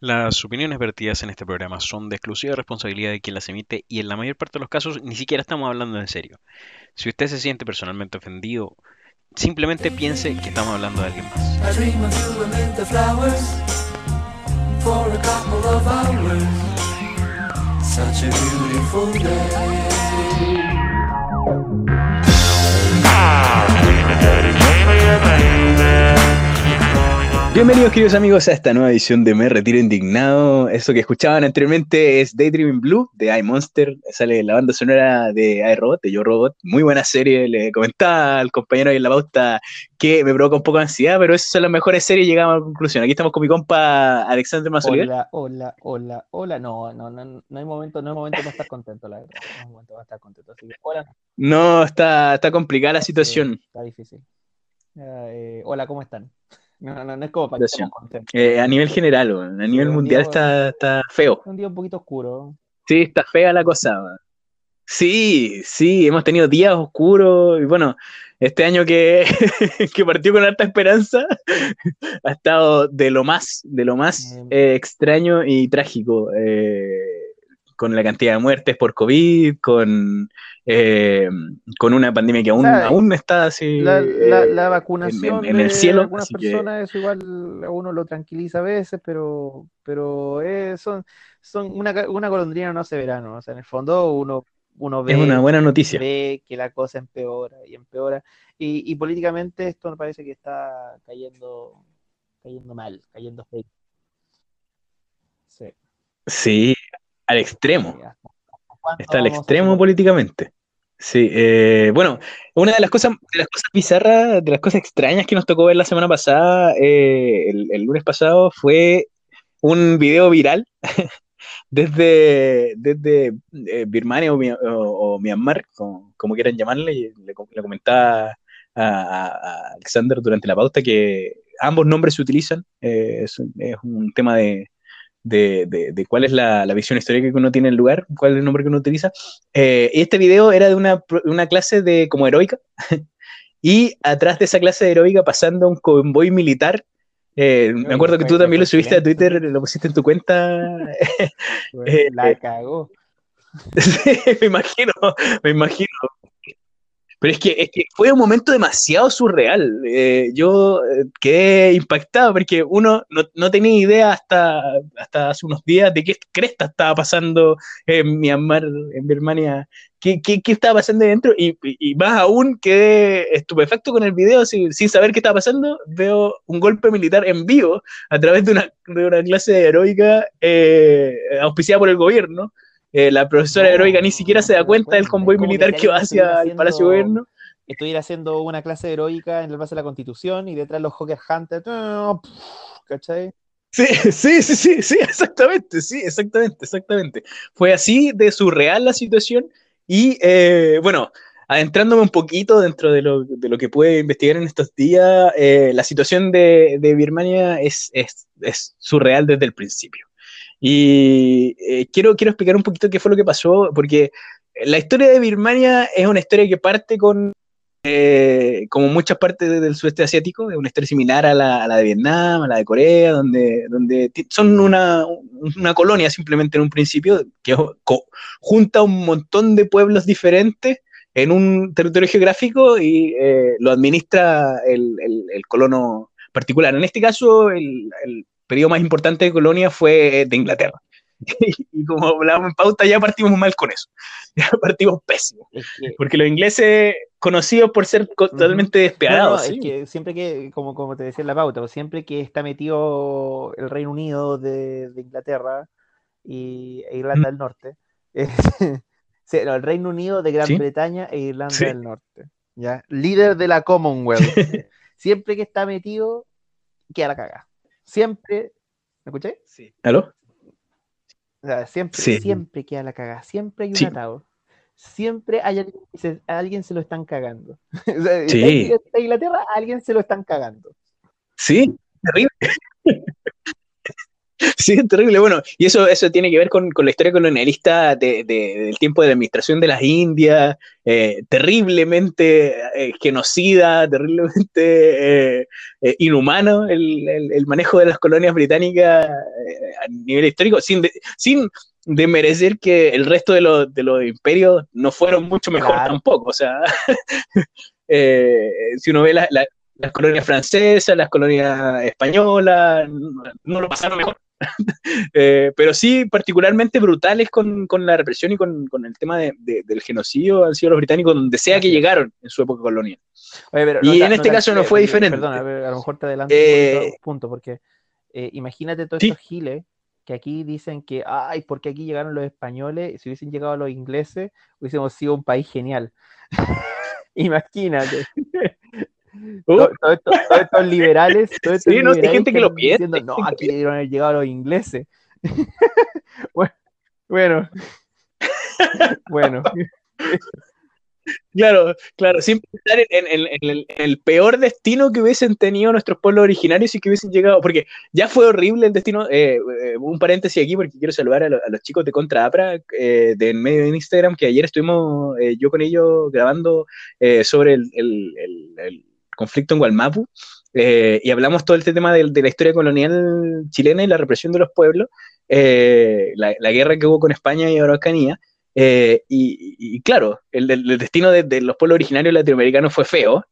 Las opiniones vertidas en este programa son de exclusiva responsabilidad de quien las emite y en la mayor parte de los casos ni siquiera estamos hablando en serio. Si usted se siente personalmente ofendido, simplemente piense que estamos hablando de alguien más. Bienvenidos queridos amigos a esta nueva edición de Me Retiro Indignado. Eso que escuchaban anteriormente es Daydreaming Blue de iMonster. Sale la banda sonora de iRobot, de Yo Robot. Muy buena serie. Le comentaba al compañero ahí en la pauta que me provoca un poco de ansiedad, pero esas son las mejores series y llegamos a la conclusión. Aquí estamos con mi compa Alexander Mazolier. Hola, hola, hola, hola. No, no, no, no hay momento, no hay momento de estar contento, la verdad. No hay momento de estar contento. Así que, hola. No, está, está complicada la situación. Eh, está difícil. Eh, hola, ¿cómo están? No, no, no es como para. Eh, a nivel general, a nivel un mundial día- está, está feo. Un día un poquito oscuro. Sí, está fea la cosa. Sí, sí, hemos tenido días oscuros y bueno, este año que, que partió con harta esperanza ha estado de lo más, de lo más eh, extraño y trágico, eh, con la cantidad de muertes por COVID, con, eh, con una pandemia que aún, sea, aún está así. La, la, eh, la vacunación en- en el de cielo, algunas que- personas, eso igual a uno lo tranquiliza a veces, pero, pero eh, son, son una, una golondrina no hace verano. O sea, en el fondo uno, uno ve, es una buena noticia. ve que la cosa empeora y empeora. Y, y políticamente esto me parece que está cayendo, cayendo mal, cayendo fake. Sí. Sí, al extremo. ¿Hasta cuándo Está al extremo políticamente. Sí, eh, bueno, una de las cosas, de las cosas bizarras, de las cosas extrañas que nos tocó ver la semana pasada, eh, el, el lunes pasado, fue un video viral desde, desde eh, Birmania o, o- o Myanmar, como, como quieran llamarle, y le, le comentaba a, Alexander durante la pauta que ambos nombres se utilizan, eh, es un tema de, de, de- de cuál es la, la visión histórica que uno tiene del lugar, cuál es el nombre que uno utiliza. Eh, y este video era de una, una clase de como heroica, y atrás de esa clase de heroica pasando un convoy militar. eh, me acuerdo que tú también lo subiste a Twitter, lo pusiste en tu cuenta. Eh, la eh. cagó. Sí, me imagino, me imagino. Pero es que, es que fue un momento demasiado surreal. Eh, yo eh, quedé impactado porque uno no, no tenía idea hasta, hasta hace unos días de qué cresta estaba pasando en Myanmar, en Birmania, qué, qué, qué estaba pasando dentro. Y más aún quedé estupefacto con el video sin, sin saber qué estaba pasando. Veo un golpe militar en vivo a través de una, de una clase heroica eh, auspiciada por el gobierno. Eh, la profesora heroica ni siquiera se da cuenta del convoy que militar que va hacia el Palacio de Gobierno. estuviera haciendo una clase heroica en el base de la Constitución y detrás los Hawker Hunters, ¿cachai? Sí, sí, sí, sí, sí, exactamente, sí, exactamente, exactamente. Fue así de surreal la situación y eh, bueno, adentrándome un poquito dentro de lo, de lo que pude investigar en estos días, eh, la situación de, de Birmania es, es, es surreal desde el principio. Y eh, quiero, quiero explicar un poquito qué fue lo que pasó, porque la historia de Birmania es una historia que parte con, eh, como muchas partes de- del sudeste asiático, es una historia similar a la, a la de Vietnam, a la de Corea, donde, donde son una, una colonia simplemente en un principio, que junta un montón de pueblos diferentes en un territorio geográfico y eh, lo administra el, el- el colono particular. En este caso, el, el periodo más importante de colonia fue de Inglaterra. y como hablábamos en pauta, ya partimos mal con eso. Ya partimos pésimo. Es que, Porque los ingleses, conocidos por ser totalmente no, no, despiadados, es que siempre que, como, como te decía en la pauta, pues siempre que está metido el Reino Unido de, de Inglaterra y, e Irlanda del Norte, es- sí, no, el Reino Unido de Gran Sí. Bretaña e Irlanda del Norte, ¿ya? Líder de la Commonwealth. siempre que está metido, queda la caga. Siempre, ¿me escuché? Sí. ¿Aló? O sea, siempre, Sí. siempre queda la cagada, siempre hay un Sí. atado. Siempre hay alguien que se, a alguien se lo están cagando. O sea, Sí. en- en Inglaterra a alguien se lo están cagando. Sí, terrible. Sí, es terrible. Bueno, y eso, eso tiene que ver con, con la historia colonialista de- de- del tiempo de la administración de las Indias, eh, terriblemente eh, genocida, terriblemente eh, inhumano el, el- el manejo de las colonias británicas a nivel histórico, sin, de- sin desmerecer que el resto de los, de los imperios no fueron mucho mejor Claro. tampoco. O sea, eh, si uno ve la- la- las colonias francesas, las colonias españolas, no lo pasaron mejor. Eh, pero sí, particularmente brutales con, con la represión y con, con el tema de- de- del genocidio han sido los británicos donde sea que llegaron en su época colonial. Oye, pero Y en este caso no fue diferente. Perdona, a, lo mejor te adelanto Eh, un punto, porque eh, imagínate todos sí. estos giles que aquí dicen que, ay, porque aquí llegaron los españoles, si hubiesen llegado los ingleses, hubiésemos sido un país genial. Imagínate. Todos estos liberales, todos estos Sí, no, gente que lo piensa, no, aquí debieron haber llegado los ingleses. bueno, bueno, Claro, claro, sin pensar en, en- en el, en el peor destino que hubiesen tenido nuestros pueblos originarios y que hubiesen llegado, porque ya fue horrible el destino. eh, eh, un paréntesis aquí, porque quiero saludar a, lo- a los chicos de Contra Apra, eh, de en medio de Instagram, que ayer estuvimos eh, yo con ellos grabando eh, sobre el conflicto en Gualmapu, eh, y hablamos todo este tema de, de la historia colonial chilena y la represión de los pueblos, eh, la, la guerra que hubo con España y Araucanía. Eh, y, y- claro, el- el destino de, de los pueblos originarios latinoamericanos fue feo,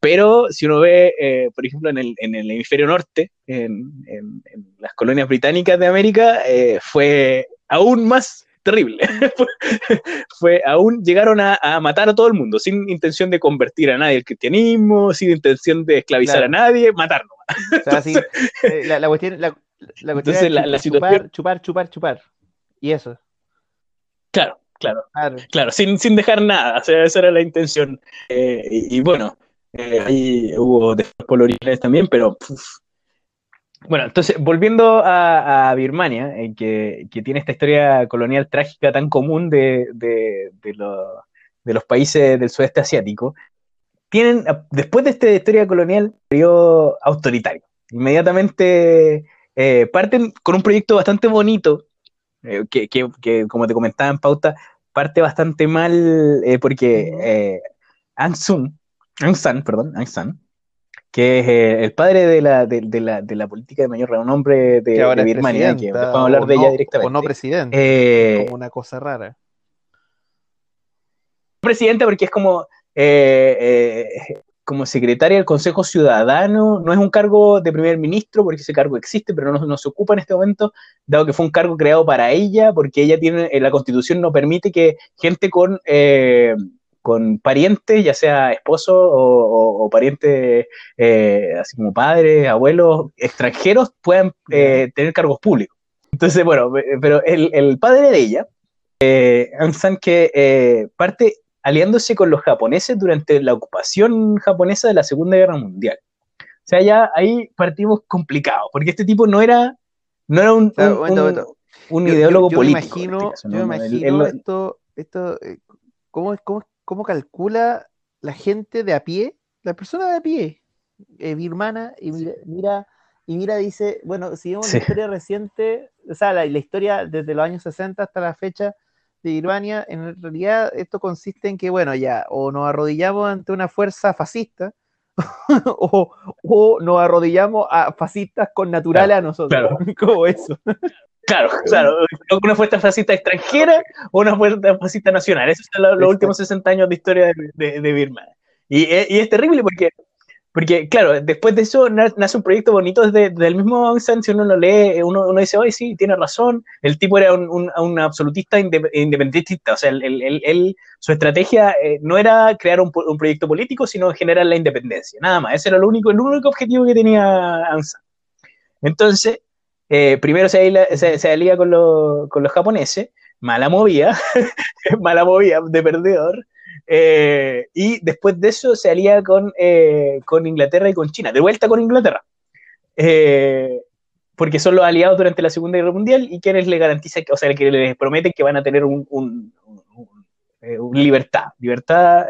pero si uno ve, eh, por ejemplo, en el, en el hemisferio norte, en, en- en las colonias británicas de América, eh, fue aún más terrible. fue, aún, llegaron a, a matar a todo el mundo, sin intención de convertir a nadie al cristianismo, sin intención de esclavizar Claro. a nadie, matarlo. o sea, así, eh, la, la cuestión, la, la cuestión Entonces, era la- chup- la chupar, situación- chupar, chupar, chupar, y eso, Claro, claro. claro. Claro, sin, sin dejar nada, o sea, esa era la intención. Eh, y, y bueno, eh, ahí hubo después también, pero... uf. Bueno, entonces, volviendo a, a Birmania, eh, que, que tiene esta historia colonial trágica tan común de, de, de lo- de los países del sudeste asiático, tienen, después de esta historia colonial, periodo autoritario. Inmediatamente eh, parten con un proyecto bastante bonito, eh, que, que- que, como te comentaba en pauta, parte bastante mal eh, porque Ujú. Aung San, Aung San, perdón, Aung San, que es eh, el padre de la, de, de la, de la política de mayor de, que ahora de es Birmania, que vamos a hablar o de no- ella O directamente. no presidente, Eh, como una cosa rara. presidenta porque es como, eh, como secretaria del Consejo Ciudadano, no es un cargo de primer ministro, porque ese cargo existe, pero no, no se ocupa en este momento, dado que fue un cargo creado para ella, porque ella tiene, la constitución no permite que gente con, con parientes, ya sea esposo o, o- o parientes, eh, así como padres, abuelos, extranjeros, puedan eh, tener cargos públicos. Entonces, bueno, eh, pero el, el padre de ella, eh, Aung San, que eh, parte aliándose con los japoneses durante la ocupación japonesa de la Segunda Guerra Mundial. O sea, ya ahí partimos complicados, porque este tipo no era, no era un, un- momento, un- momento. un Yo- yo- ideólogo yo político. imagino, este caso, yo me imagino él- esto, esto ¿cómo, cómo, cómo calcula la gente de a pie, la persona de a pie, eh, birmana, y mira, mira- y mira, dice, bueno, si vemos Sí. la historia reciente, o sea, la, la historia desde los años 60 hasta la fecha de Birmania, en realidad esto consiste en que, bueno, ya, o nos arrodillamos ante una fuerza fascista, o, o nos arrodillamos a fascistas con naturales a nosotros, claro. como eso. Claro, claro, una fuerza fascista extranjera o una fuerza fascista nacional. Esos son los, los últimos 60 años de historia de, de, de Birmania. Y, eh, y es terrible porque, porque, claro, después de eso na- nace un proyecto bonito desde, desde el mismo Aung San, si uno lo lee, uno, uno dice, oye, sí, tiene razón, el tipo era un, un- un absolutista inde- independentista, o sea, él- él- él- su estrategia eh, no era crear un, un proyecto político, sino generar la independencia, nada más, ese era lo único, el único objetivo que tenía Aung San. Entonces, eh, primero se, alía- se, se alía con, los- con los japoneses, mala movida, mala movida de perdedor, eh, y después de eso se alía con, eh, con Inglaterra y con China, de vuelta con Inglaterra, porque son los aliados durante la Segunda Guerra Mundial y quienes le garantizan, o sea, que les prometen que van a tener un, un- un- un- un libertad, libertad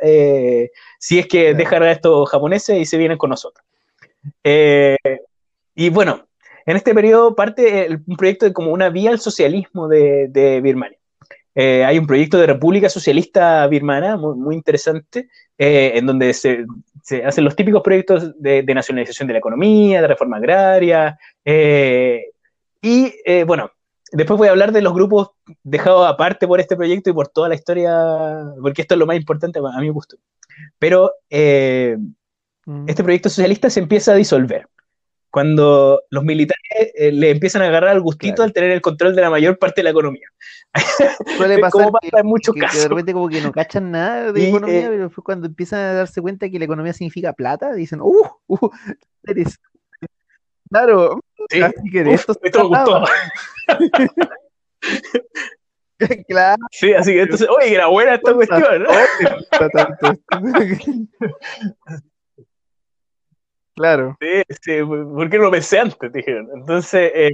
si es que dejan a estos japoneses y se vienen con nosotros. Y bueno, en este periodo parte el- un proyecto de como una vía al socialismo de, de Birmania. Eh, hay un proyecto de República Socialista Birmana muy, muy interesante, eh, en donde se, se hacen los típicos proyectos de, de nacionalización de la economía, de reforma agraria, eh, y eh, bueno, después voy a hablar de los grupos dejados aparte por este proyecto y por toda la historia, porque esto es lo más importante a mi gusto. Pero eh, Mm. este proyecto socialista se empieza a disolver. Cuando los militares eh, le empiezan a agarrar el gustito Claro. al tener el control de la mayor parte de la economía. Suele pasar Como que, pasa en muchos que- que casos. de repente como que no cachan nada de Y, economía, eh, pero después cuando empiezan a darse cuenta que la economía significa plata, dicen, ¡uh! uh interesante". Claro, Sí. así que de Uf, esto se esto me gustó. claro. Sí, así que entonces, oye, era buena esta cuestión. ¿no? Claro. Sí, sí, ¿por qué no pensé antes? Dijeron. Entonces, eh,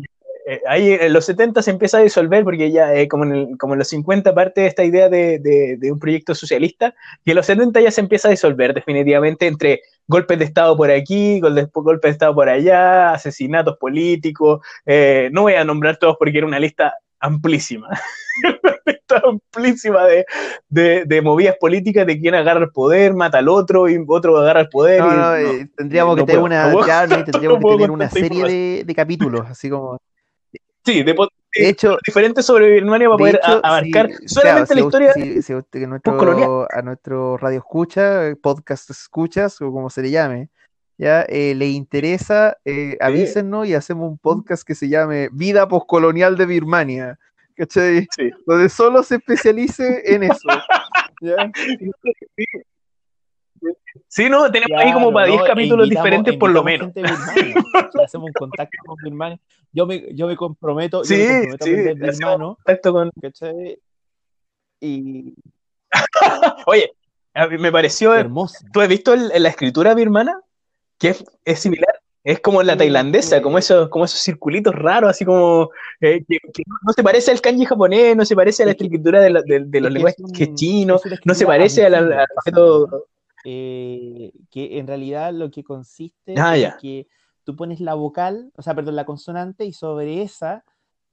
eh, ahí en los 70 se empieza a disolver porque ya, eh, como, en el- como en los 50, parte esta idea de, de- de un proyecto socialista, y en los 70 ya se empieza a disolver definitivamente entre golpes de Estado por aquí, gol- golpes de Estado por allá, asesinatos políticos. eh, no voy a nombrar todos porque era una lista amplísima. amplísima de, de, de movidas políticas de quién agarra el poder, mata al otro y otro agarra el poder. No, y- no, tendríamos que tener puedo, una, tendríamos que tener una serie de, de capítulos, así como, Sí, de, hecho, diferentes sobre Birmania para De poder hecho, abarcar si- solamente claro, la si historia. usted- si- si usted- que nuestro- postcolonial. a nuestro radio escucha, podcast escuchas, o como se le llame, ya eh, le interesa, eh, avísenos y hacemos un podcast que se llame Vida Postcolonial de Birmania. ¿Cachai? Sí. Donde solo se especialice en eso. ¿ya? Sí, no, tenemos ahí como para 10 ¿no? E capítulos diferentes por lo menos. hacemos un contacto con Birmania. Yo me, yo me comprometo, yo Sí, me comprometo sí, a birmano, contacto con. ¿cachai? Y Oye, a mí me pareció. hermoso. ¿Tú has visto el- la escritura birmana? Que es, es similar. Es como la tailandesa, como esos, como esos circulitos raros, así como eh, que, que no se parece al kanji japonés, no se parece a la escritura de, la- de- de los lenguajes es un- que es chino, es una no se parece al, alfabeto. eh, que en realidad lo que consiste Ah, es ya. que tú pones la vocal, o sea, perdón, la consonante y sobre esa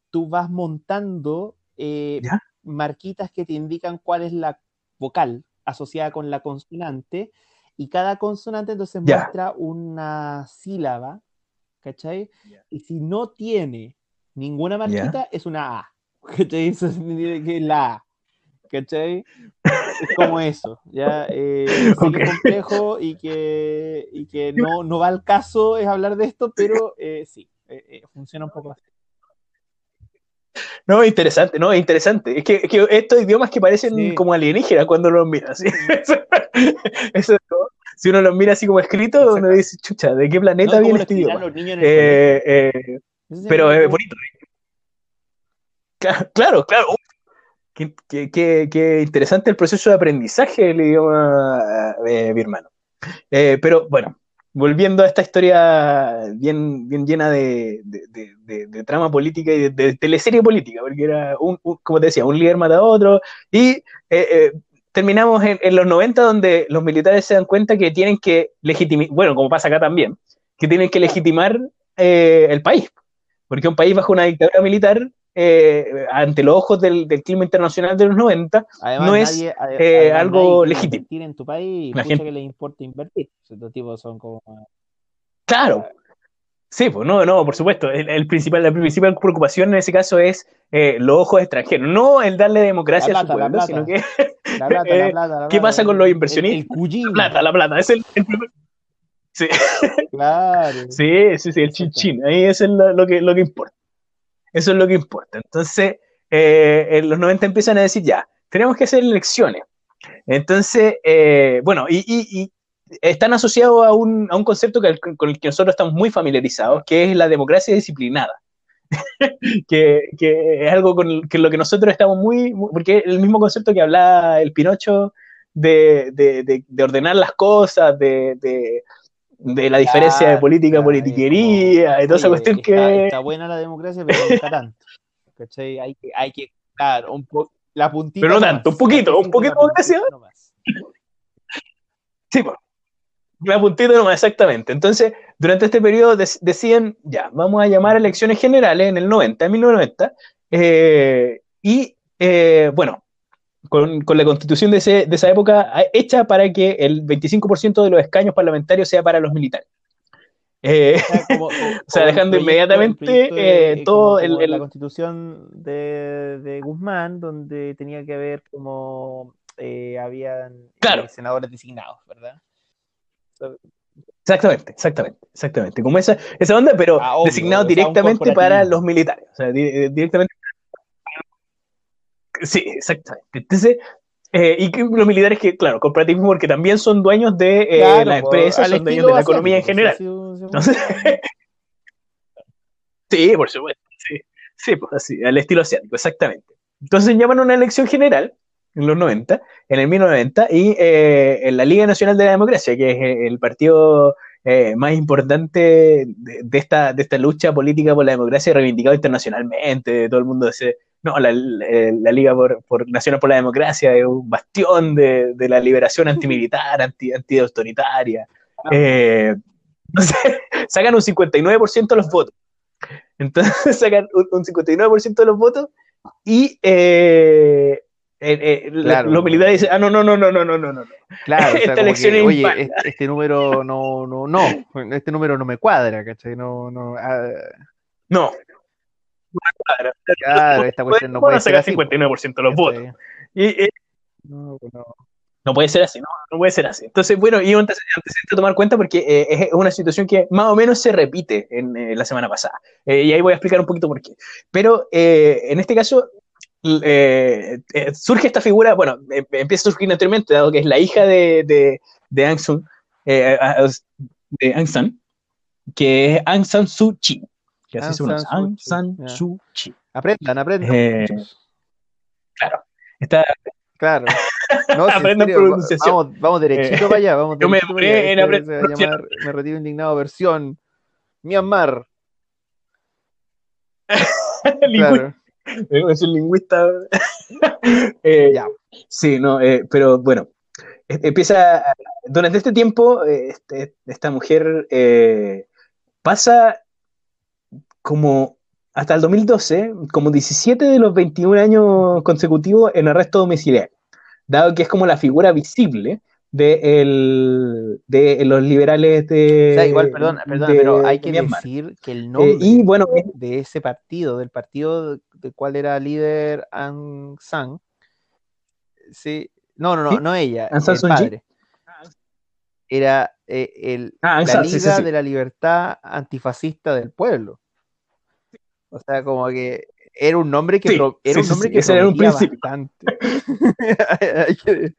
tú vas montando eh, marquitas que te indican cuál es la vocal asociada con la consonante y cada consonante entonces muestra una sílaba, ¿cachai? Y si no tiene ninguna marquita es una A, ¿cachai? Eso significa que es la A, ¿cachai? Es como eso, ya eh, sé que Ok. es complejo y que, y que no, no va al caso es hablar de esto, pero eh, sí, eh, eh, funciona un poco así. No, interesante, no, interesante. Es que, es que estos idiomas que parecen Sí. como alienígenas cuando los miras. ¿sí? Eso, ¿no? Si uno los mira así como escrito, uno Exacto. dice, chucha, ¿de qué No planeta como viene este idioma? los niños en el Eh, eh, pero es bonito. Cla- Claro, claro. Uf, Qué, qué- qué- qué interesante el proceso de aprendizaje del idioma eh, birmano. Eh, pero bueno, volviendo a esta historia bien, bien llena de, de- de- de- de trama política y de, de teleserie política, porque era, un, un- como te decía, un líder mata a otro, y eh, eh, terminamos en, en los 90 donde los militares se dan cuenta que tienen que legitimar, bueno, como pasa acá también, que tienen que legitimar eh, el país, porque un país bajo una dictadura militar, eh, ante los ojos del, del clima internacional de los 90, Además, no es, nadie, eh, además, algo legítimo. invertir en tu país y gente- que les importa invertir. Estos tipos son como. Claro. Sí, pues no, no, por supuesto. El, el principal, la principal preocupación en ese caso es eh, los ojos extranjeros, no el darle democracia La a su plata, la pueblo, plata. sino que La plata, Eh, la plata, la ¿qué plata. pasa con los El- inversionistas? El, cuyín. la plata, la plata, es el, el primer- Sí, Claro. sí, sí, sí, el chin chin, ahí es lo que, lo que importa. Eso es lo que importa. Entonces, eh, en los 90 empiezan a decir, ya, tenemos que hacer elecciones. Entonces, eh, bueno, y, están asociados a un, a un concepto que- con el que nosotros estamos muy familiarizados, que es la democracia disciplinada. que, que es algo con que lo que nosotros estamos muy, muy- porque el mismo concepto que hablaba el Pinocho de- de ordenar las cosas, de, de- de la diferencia de política, claro, politiquería, y toda esa cuestión está, que... está buena la democracia, pero no está tanto. ¿Cachai? Hay que, hay que, claro, un po la puntita Pero no tanto, un poquito, un poquito de democracia. nomás. Sí, po. La puntita nomás, exactamente. Entonces, durante este periodo dec- deciden, ya, vamos a llamar a elecciones generales en el 90, en 1990, eh, y eh, bueno, con, con la constitución de, ese- de esa época hecha para que el 25% de los escaños parlamentarios sea para los militares. Eh, O sea, como- O sea, como el dejando proyecto- inmediatamente, de- eh, todo como- el- como el- la constitución de, de Guzmán, donde tenía que haber como eh, habían eh, Claro. senadores designados, ¿verdad? Exactamente, exactamente, exactamente. Como esa, esa onda, pero Ah, obvio, designado o sea, un directamente para los militares. O sea, di- directamente. Sí, exactamente. Entonces, eh, y que los militares que, claro, corporativismo porque también son dueños de eh, Claro, empresas, al son dueños de la economía en general. sí, Entonces, por supuesto, sí. Sí, pues así, al estilo asiático, exactamente. Entonces llaman a una elección general en los 90, en el 1990, y eh, en la Liga Nacional de la Democracia, que es eh, el partido eh, más importante de, de esta, de esta lucha política por la democracia reivindicado internacionalmente, todo el mundo dice, no, la, eh, la, Liga por, por, Nacional por la Democracia es un bastión de, de la liberación antimilitar, anti, antiautoritaria. Ah. Eh, sacan un 59% de los votos. Entonces sacan un, un 59% de los votos y eh, eh, eh claro. los militares dicen, ah, no, no, no, no, no, no, no. no. Claro, Esta elección Oye, este, número no, no, no, este número no me cuadra, ¿cachai? No, no. Ah. No, Claro, claro, esta cuestión no ¿Cómo puede ser así. 59% de los votos? eh, No, pues no. No puede ser así, no, no puede ser así. Entonces, bueno, y un antece- antecedente a tomar cuenta porque eh, es una situación que más o menos se repite en eh, la semana pasada. Y ahí voy a explicar un poquito por qué. Pero en este caso, eh, eh, surge esta figura, bueno, eh, empieza a surgir anteriormente, dado que es la hija de, de, de Aung San, de Aung San, que es Aung San Suu Kyi. Que así Aung se pronuncia, Aung San ya. Suu Kyi. Aprendan, aprendan. Eh, muchachos. Está, Claro. No, Aprendan serio, pronunciación. Vamos, vamos derechito Eh, para allá. Vamos yo me demoré en Este aprender Me retiro indignado versión Myanmar. Claro. es un lingüista. Eh, Ya. Sí, no, eh, pero bueno, eh, empieza, durante este tiempo, eh, este- esta mujer eh, pasa como hasta el 2012, como 17 de los 21 años consecutivos en arresto domiciliario, dado que es como la figura visible de, el- de los liberales de... O sea, igual, perdón, perdón, de- pero hay de que Myanmar. decir que el Eh, nombre y bueno, es- de ese partido, del partido del cual era líder Aung San, sí, no, no, no, ¿Sí? no ella, Aung San el padre. Era eh, el, Ah, la San, sí, sí, Liga sí. de la Libertad Antifascista del Pueblo. O sea, como que era un nombre que Sí, pro- era sí, un nombre sí, que ese era un bastante. Que-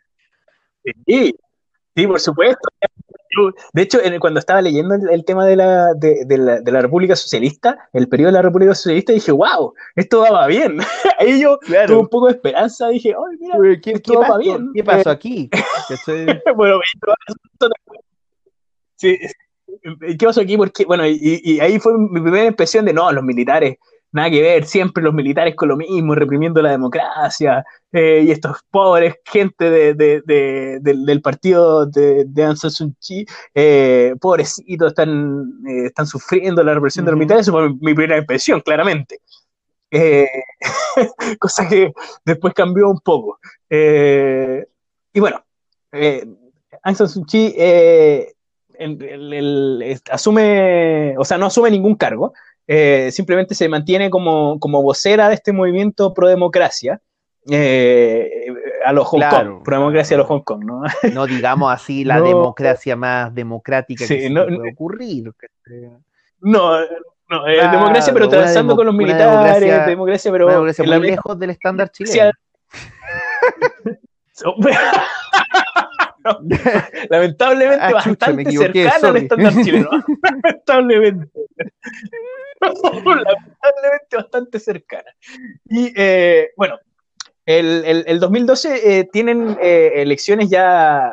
Sí, sí, por supuesto. De hecho, cuando estaba leyendo el, tema de la, de, de la, de la República Socialista, el periodo de la República Socialista, dije, wow, esto va bien. Ahí yo Claro. tuve un poco de esperanza, dije, ay, mira, ¿Qué, esto qué va pasó, bien. ¿Qué pasó aquí? ¿Cachai? bueno, esto- sí, ¿qué pasó aquí? Porque, bueno, y, y ahí fue mi primera impresión de, no, los militares, nada que ver, siempre los militares con lo mismo, reprimiendo la democracia, eh, y estos pobres gente de, de- de- del, del partido de, de Aung San Suu Kyi, eh, pobrecitos, están, eh, están sufriendo la represión de los militares, eso fue mi, mi primera impresión, claramente. Cosa que después cambió un poco. Y bueno, Aung San Suu Kyi el- el- el- es- asume, o sea, no asume ningún cargo, eh, simplemente se mantiene como, como vocera de este movimiento pro democracia eh, a los Hong Claro, Kong, pro democracia a los. Hong Kong, ¿no? No digamos así la No. democracia más democrática Sí, que se no, puede ocurrir. No, no, eh, Claro, democracia, pero transando con los militares, democracia- democracia, pero democracia la lejos del estándar democracia- Lamentablemente Ah, chucha, bastante equivoqué, cercano al sorry. estándar chileno. Lamentablemente. Lamentablemente bastante cercana. Y eh, bueno, el, el- el 2012 eh, tienen eh, elecciones ya,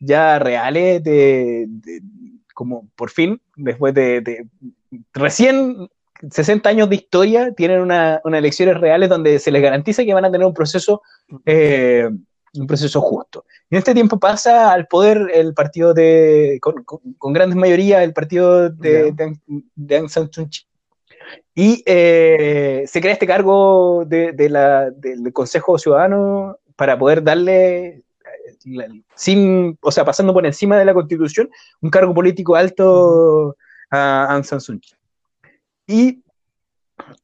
ya reales de, de- como por fin, después de, de recién 60 años de historia, tienen una, unas elecciones reales donde se les garantiza que van a tener un proceso eh, un proceso justo. En este tiempo pasa al poder el partido de, con, con- con grandes mayorías, el partido de, Ya. de, Aung- San Suu Kyi. Y eh, se crea este cargo de, de la, del Consejo Ciudadano para poder darle, eh, la- sin, o sea, pasando por encima de la Constitución, un cargo político alto a Aung San Suu Kyi. Y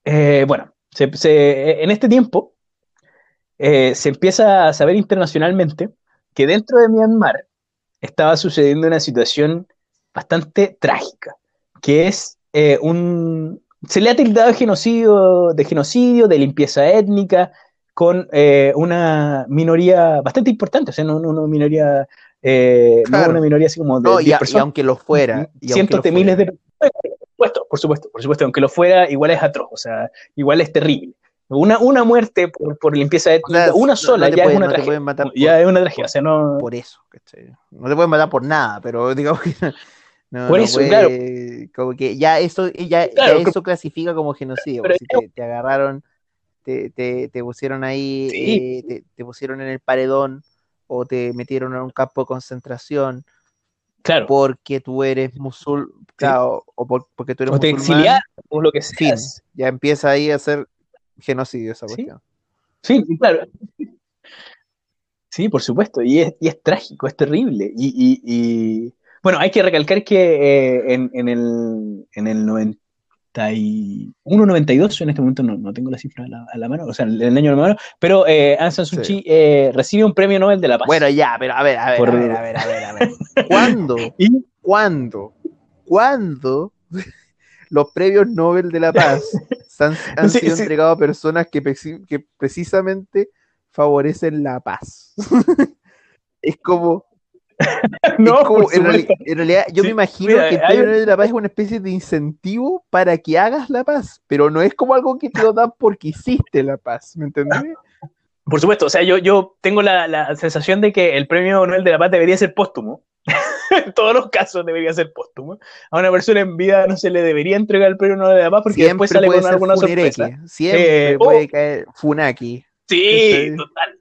eh, bueno, se- se- en este tiempo eh, se empieza a saber internacionalmente que dentro de Myanmar estaba sucediendo una situación bastante trágica, que es eh, un... Se le ha tildado de genocidio, de genocidio, de limpieza étnica, con eh, una minoría bastante importante, o sea, no, no una minoría, eh, no Claro. una minoría así como de No, y, 10 a- y personas, aunque lo fuera. y cientos de miles de personas. Por supuesto, por supuesto, por supuesto, aunque lo fuera, igual es atroz, o sea, igual es terrible. Una, una muerte por, por limpieza O étnica, sea, una sola, no ya pueden- es una no tragedia. matar por- ya es una tragedia, o sea, no. por eso, ¿cachai? No te pueden matar por nada, pero digamos que no, Por eso, puede- claro. como que ya eso, ya, eso clasifica como genocidio, pero pues, si te, te agarraron, te, te, te pusieron ahí, Sí. eh, te, pusieron en el paredón o te metieron en un campo de concentración Claro, porque tú eres musul, claro, o por- porque tú eres o te musulmán, exiliar, o lo que fin, sea. ya empieza ahí a ser genocidio esa Sí. cuestión. Sí, claro. Sí, por supuesto, y es, y es trágico, es terrible. Y, y- y- bueno, hay que recalcar que eh, en, en el, en el 91, 92, en este momento no, no tengo la cifra a la, a la mano, o sea, el, el año a la mano, pero eh, Aung San Suu Sí. Kyi eh, recibe un premio Nobel de la Paz. Bueno, ya, pero a ver, a ver, Por- a ver, a ver, a ver, a ver. ¿Cuándo? Y- ¿Cuándo? ¿Cuándo los premios Nobel de la Paz han, han Sí, sido sí. entregados a personas que, preci- que precisamente favorecen la paz? es como, no, es como- en, reali- supuesto. en realidad, yo Sí, me imagino mira, que el premio Nobel de la Paz es una especie de incentivo para que hagas la paz, pero no es como algo que te lo dan porque hiciste la paz, ¿me entendés? Por supuesto, o sea, yo, yo tengo la, la sensación de que el premio Nobel de la Paz debería ser póstumo. en todos los casos debería ser póstumo. A una persona en vida no se le debería entregar el premio Nobel de la Paz porque después sale puede con alguna Funereki, sorpresa. siempre Eh, puede oh. caer Funaki. Sí, total.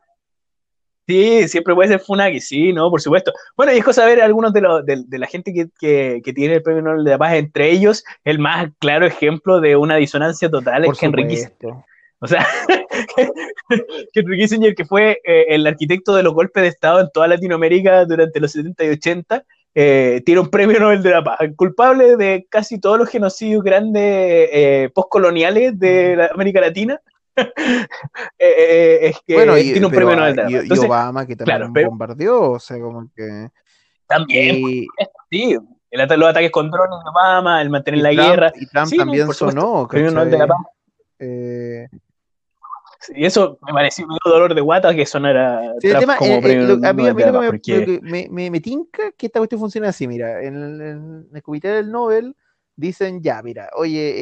Sí, siempre puede ser Funaki, sí, no, por supuesto. Bueno, y es cosa ver algunos de, los, de, de la gente que, que, que tiene el premio Nobel de la Paz, entre ellos, el más claro ejemplo de una disonancia total Por es Henry Kissinger. O sea, Henry Kissinger, que fue eh, el arquitecto de los golpes de Estado en toda Latinoamérica durante los 70 y 80, eh, tiene un premio Nobel de la Paz. El culpable de casi todos los genocidios grandes eh, postcoloniales de la América Latina eh, eh, es que Bueno, y, tiene un pero, premio Nobel de la y- Paz. y Entonces, Obama que también claro, pero- bombardeó, o sea, como que. también, y- sí, el ata- los ataques con drones de Obama, el mantener y la Trump, guerra, y Trump Sí, también sonó, premio Nobel de la. Paz. Y eso me pareció me dio dolor de guata que sonara sí, tema, como eh, eh, lo- a mí, a mí lo, que me, porque- lo que me, me- me tinca que esta cuestión funciona así, mira, en el, en el comité del Nobel dicen, ya, mira, oye,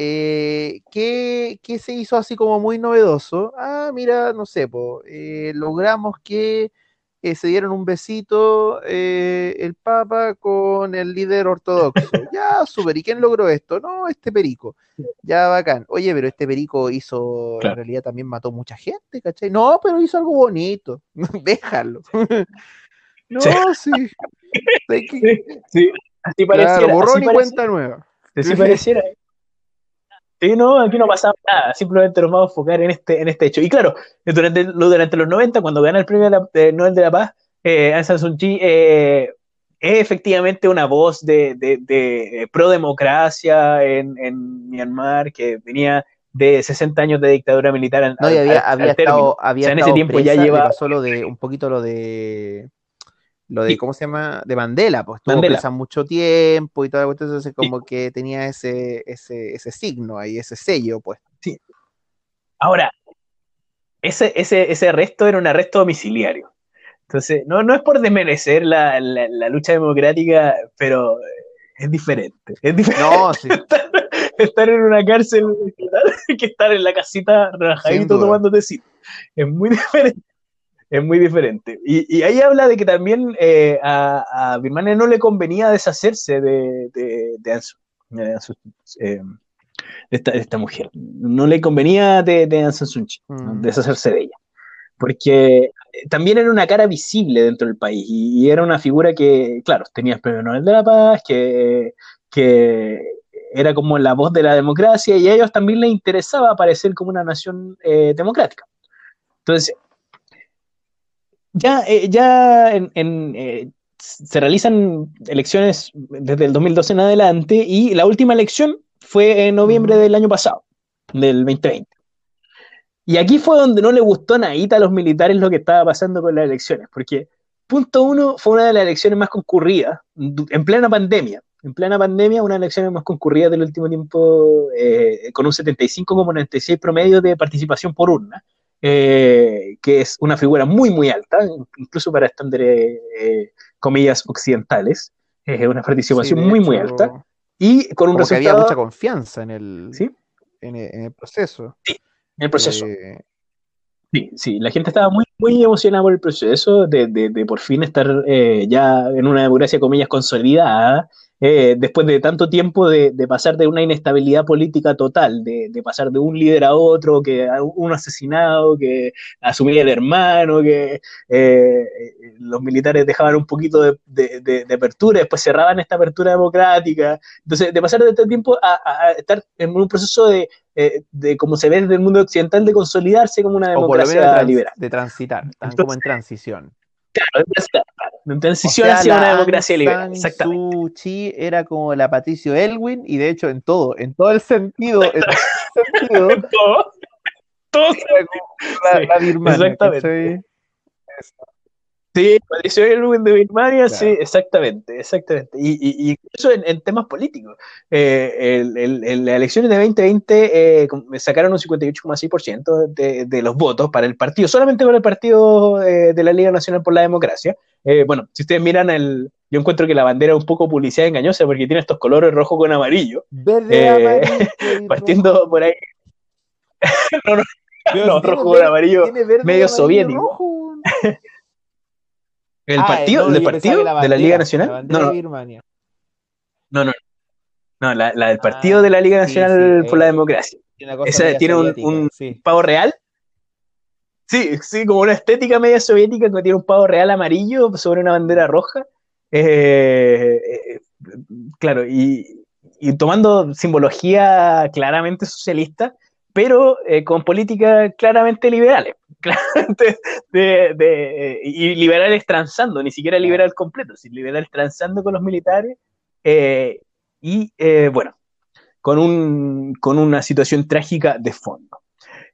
eh, ¿qué, qué se hizo así como muy novedoso? Ah, mira, no sé, po, eh, logramos que eh, se dieron un besito eh, el Papa con el líder ortodoxo. Ya, súper, ¿y quién logró esto? No, este perico. Ya, bacán. Oye, pero este perico hizo, en realidad también mató mucha gente, ¿cachai? No, pero hizo algo bonito. Déjalo. No, Sí. sí. Así pareciera. Claro, borrón así y pareciera, cuenta nueva. así pareciera. Sí, no, aquí no pasaba nada, simplemente nos vamos a enfocar en este, en este hecho. Y claro, durante, durante los 90, cuando gana el premio de la- de Nobel de la Paz, eh, Aung San Suu Kyi eh, es efectivamente una voz de, de, de pro-democracia en, en Myanmar, que venía de 60 años de dictadura militar al, No, y había, al- había al estado, había O sea, en ese tiempo ya presa, le lleva- pasó lo de, un poquito lo de, lo de, Sí. ¿cómo se llama? De Mandela, pues estuvo Mandela. presa mucho tiempo y toda la cuestión, entonces como que tenía ese, ese, ese signo ahí, ese sello, pues. Ahora, ese, ese, ese arresto era un arresto domiciliario. Entonces, no, no es por desmerecer la, la, la lucha democrática, pero es diferente. Es diferente No, sí, estar, estar en una cárcel que estar en la casita relajadito tomando tecito. Es muy diferente. Es muy diferente. Y, y ahí habla de que también eh, a, a Birmania no le convenía deshacerse de, de, de San- de eh, de esta, mujer. No le convenía de, de Kyi, Mm. deshacerse de ella. Porque también era una cara visible dentro del país y, y era una figura que, claro, tenía el Premio Nobel de la Paz, que, que era como la voz de la democracia y a ellos también les interesaba aparecer como una nación eh, democrática. Entonces, ya, eh, ya en, en, eh, se realizan elecciones desde el 2012 en adelante y la última elección fue en noviembre del año pasado, del 2020. Y aquí fue donde no le gustó nadita a los militares lo que estaba pasando con las elecciones, porque punto uno fue una de las elecciones más concurridas en plena pandemia. En plena pandemia, una de las elecciones más concurridas del último tiempo, eh, con un 75,96 promedio de participación por urna, eh, que es una figura muy, muy alta, incluso para estándares, eh, comillas, occidentales. Es una participación Sí, muy, muy alta. Y con un Como que había resultado mucha confianza en el, ¿sí? en el, en el proceso. en el proceso. Eh, Sí, sí, la gente estaba muy, muy emocionada por el proceso de, de, de por fin estar eh, ya en una democracia, comillas, consolidada, eh, después de tanto tiempo de, de pasar de una inestabilidad política total, de, de pasar de un líder a otro, que un asesinado, que asumía el hermano, que eh, los militares dejaban un poquito de, de, apertura, después cerraban esta apertura democrática. Entonces, de pasar de este tiempo a, estar en un proceso de, eh, de como se ve desde el mundo occidental, de consolidarse como una o por lo menos de, democracia trans- liberal. de transitar, están Entonces- como en transición. Claro, transición O sea, hacia una democracia liberal. Exactamente. Suu Kyi era como la Patricio Elwin, y de hecho en todo, en todo el sentido, en todo el sentido, Todo, todo era como la, Sí, la exactamente. Sí, Patricio Aylwin de Birmania, Claro. sí, exactamente, exactamente. Y, y, y incluso en, en temas políticos. Eh, el- el- en las elecciones de 2020 eh, sacaron un 58,6% de, de los votos para el partido, solamente para el partido eh, de la Liga Nacional por la Democracia. Eh, bueno, si ustedes miran el... Yo encuentro que la bandera es un poco publicidad engañosa porque tiene estos colores rojo con amarillo. Verde, Eh, amarillo Partiendo por ahí. no, no, no, rojo con amarillo. tiene verde, medio amarillo soviético. rojo. ¿El Ah, partido, no, partido que de la Liga Nacional? La No, no, de no, no. No, la, la del partido Ah, de la Liga Nacional sí, por la eh, Democracia. Esa tiene un- un- sí. ¿Pavo real? Sí, sí, como una estética media soviética que tiene un pavo real amarillo sobre una bandera roja. Eh, eh, claro, y, y tomando simbología claramente socialista, pero eh, con políticas claramente liberales. Claramente de, de- y liberales transando, ni siquiera liberal completo, sino liberales transando con los militares. eh, y eh, bueno, con, un, con una situación trágica de fondo.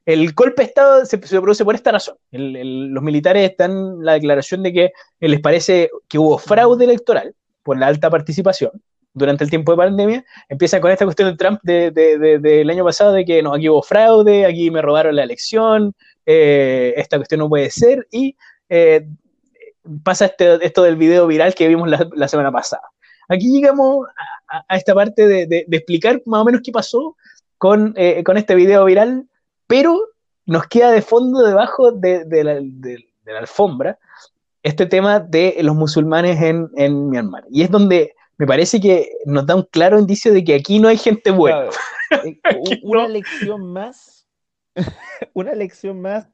El golpe de Estado se, se produce por esta razón. El- el- los militares están en la declaración de que les parece que hubo fraude electoral por la alta participación durante el tiempo de pandemia. Empiezan con esta cuestión de Trump de- de- de- del año pasado de que no, aquí hubo fraude, aquí me robaron la elección, eh, esta cuestión no puede ser, y eh, pasa este- esto del video viral que vimos la, la semana pasada. Aquí llegamos a, esta parte de, de- de explicar más o menos qué pasó con, eh, con este video viral, pero nos queda de fondo, debajo de, de la, alfombra, este tema de los musulmanes en, en Myanmar. Y es donde me parece que nos da un claro indicio de que aquí no hay gente buena. Claro, eh, una no. lección más, una lección más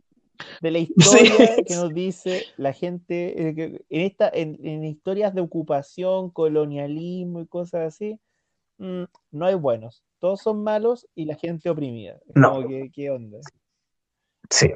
de la historia Sí. que nos dice la gente eh, en esta en, en historias de ocupación, colonialismo y cosas así, mm, no hay buenos, todos son malos y la gente oprimida. No. como que, ¿qué onda? Sí.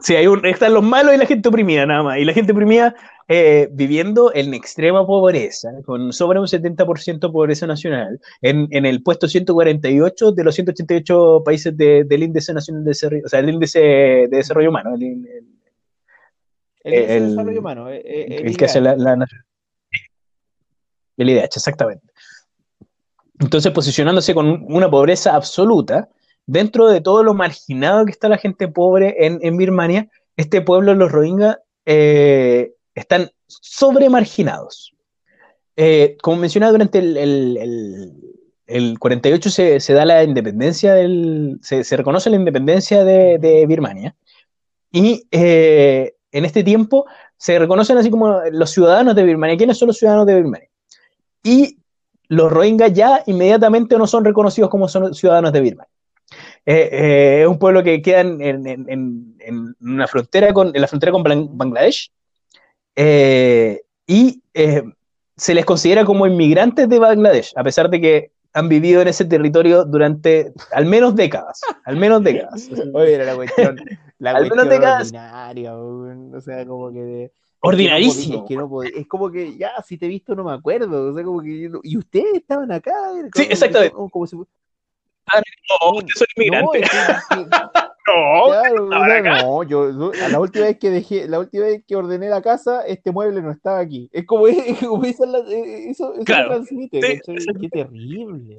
Sí, hay un, están los malos y la gente oprimida, nada más. Y la gente oprimida eh, viviendo en extrema pobreza, con sobre un 70% de pobreza nacional, en, en el puesto 148 de los 188 países de- del índice nacional de desarrollo, o sea, el índice de desarrollo humano, el, el- El, índice de el- desarrollo humano, eh, eh, el que hace la, la- el IDH, exactamente. Entonces, posicionándose con un- una pobreza absoluta, dentro de todo lo marginado que está la gente pobre en, en Birmania, este pueblo, los Rohingya, eh, están sobremarginados. Eh, como mencionaba, durante el, el- el- el 48 se, se da la independencia del. se, se reconoce la independencia de, de Birmania. Y eh, en este tiempo se reconocen así como los ciudadanos de Birmania. ¿Quiénes son los ciudadanos de Birmania? Y los Rohingya ya inmediatamente no son reconocidos como son ciudadanos de Birmania. Eh, eh, es un pueblo que queda en, en- en- en- una frontera con, en la frontera con Bangladesh eh, y eh, se les considera como inmigrantes de Bangladesh, a pesar de que han vivido en ese territorio durante al menos décadas, al menos décadas. Oye, era la cuestión, la Al menos cuestión te quedas- ordinaria, o sea, como que de- Ordinarísimo. Es, que no podí- es como que ya, si te he visto no me acuerdo, o sea, como que y ustedes estaban acá, era Sí, como- exactamente. como- como si- No, son No, es que- que- No, Claro, estaban o sea, acá. no, yo, a la última vez que dejé, la última vez que ordené la casa, este mueble no estaba aquí. Es como, es como eso, la- eh, eso, eso Claro. transmite, Sí, exacto. Qué terrible.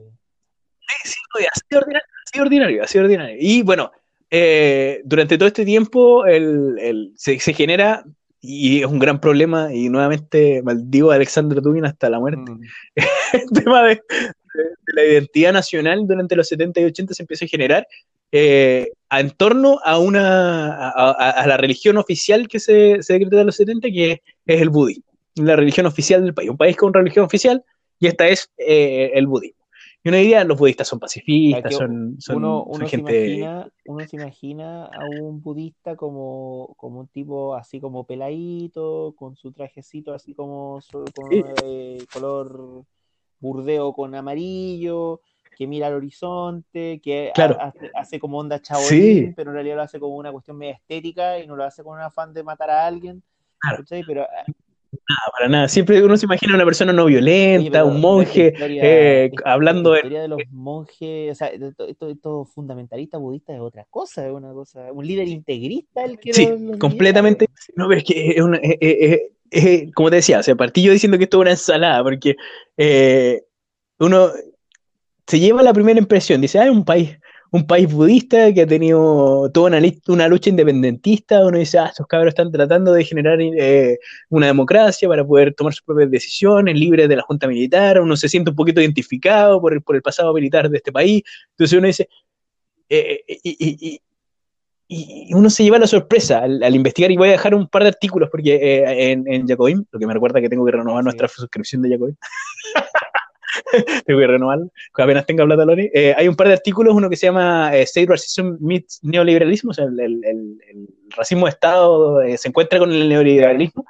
Sí, así ordinario, así ordinario, así ordinario. Y bueno, eh, durante todo este tiempo el, el- se, se genera, y es un gran problema, y nuevamente maldigo a Alexander Dugin hasta la muerte, Mm. el tema de, de- la identidad nacional durante los 70 y 80 se empieza a generar eh, en torno a, una, a, a- la religión oficial que se, se decreta en los 70, que es el budismo, la religión oficial del país. Un país con religión oficial, y esta es eh, el budismo. Y uno diría, los budistas son pacifistas, son, son, uno, son uno se gente... imagina, uno se imagina a un budista como, como un tipo así como peladito, con su trajecito así como su- con Sí. eh, color burdeo con amarillo, que mira al horizonte, que Claro. hace, hace como onda chabolín, Sí. pero en realidad lo hace como una cuestión media estética y no lo hace con un afán de matar a alguien. Claro. ¿cachai? Pero ah, Nada, para nada. Siempre uno se imagina una persona no violenta, un monje, historia- eh, hablando la de... historia de los monjes, o sea, esto, esto, fundamentalista budista es otra cosa, es una cosa, un líder integrista el que Sí, los- los completamente. No, pero es que es una, eh, como te decía, o sea, partí yo diciendo que esto es una ensalada, porque eh, uno se lleva la primera impresión, dice, ah, es un país, un país budista que ha tenido toda una, lucha independentista, uno dice, ah, estos cabros están tratando de generar eh, una democracia para poder tomar sus propias decisiones, libres de la junta militar, uno se siente un poquito identificado por el, pasado militar de este país, entonces uno dice, y- y- uno se lleva la sorpresa al, al investigar y voy a dejar un par de artículos porque eh, en, en Jacobin, lo que me recuerda que tengo que renovar Sí. nuestra suscripción de Jacobin. tengo que renovarla, apenas tenga plata Lori. Eh, hay un par de artículos, uno que se llama eh, State Racism meets Neoliberalismo, o sea, el, el- el- el racismo de Estado eh, se encuentra con el neoliberalismo,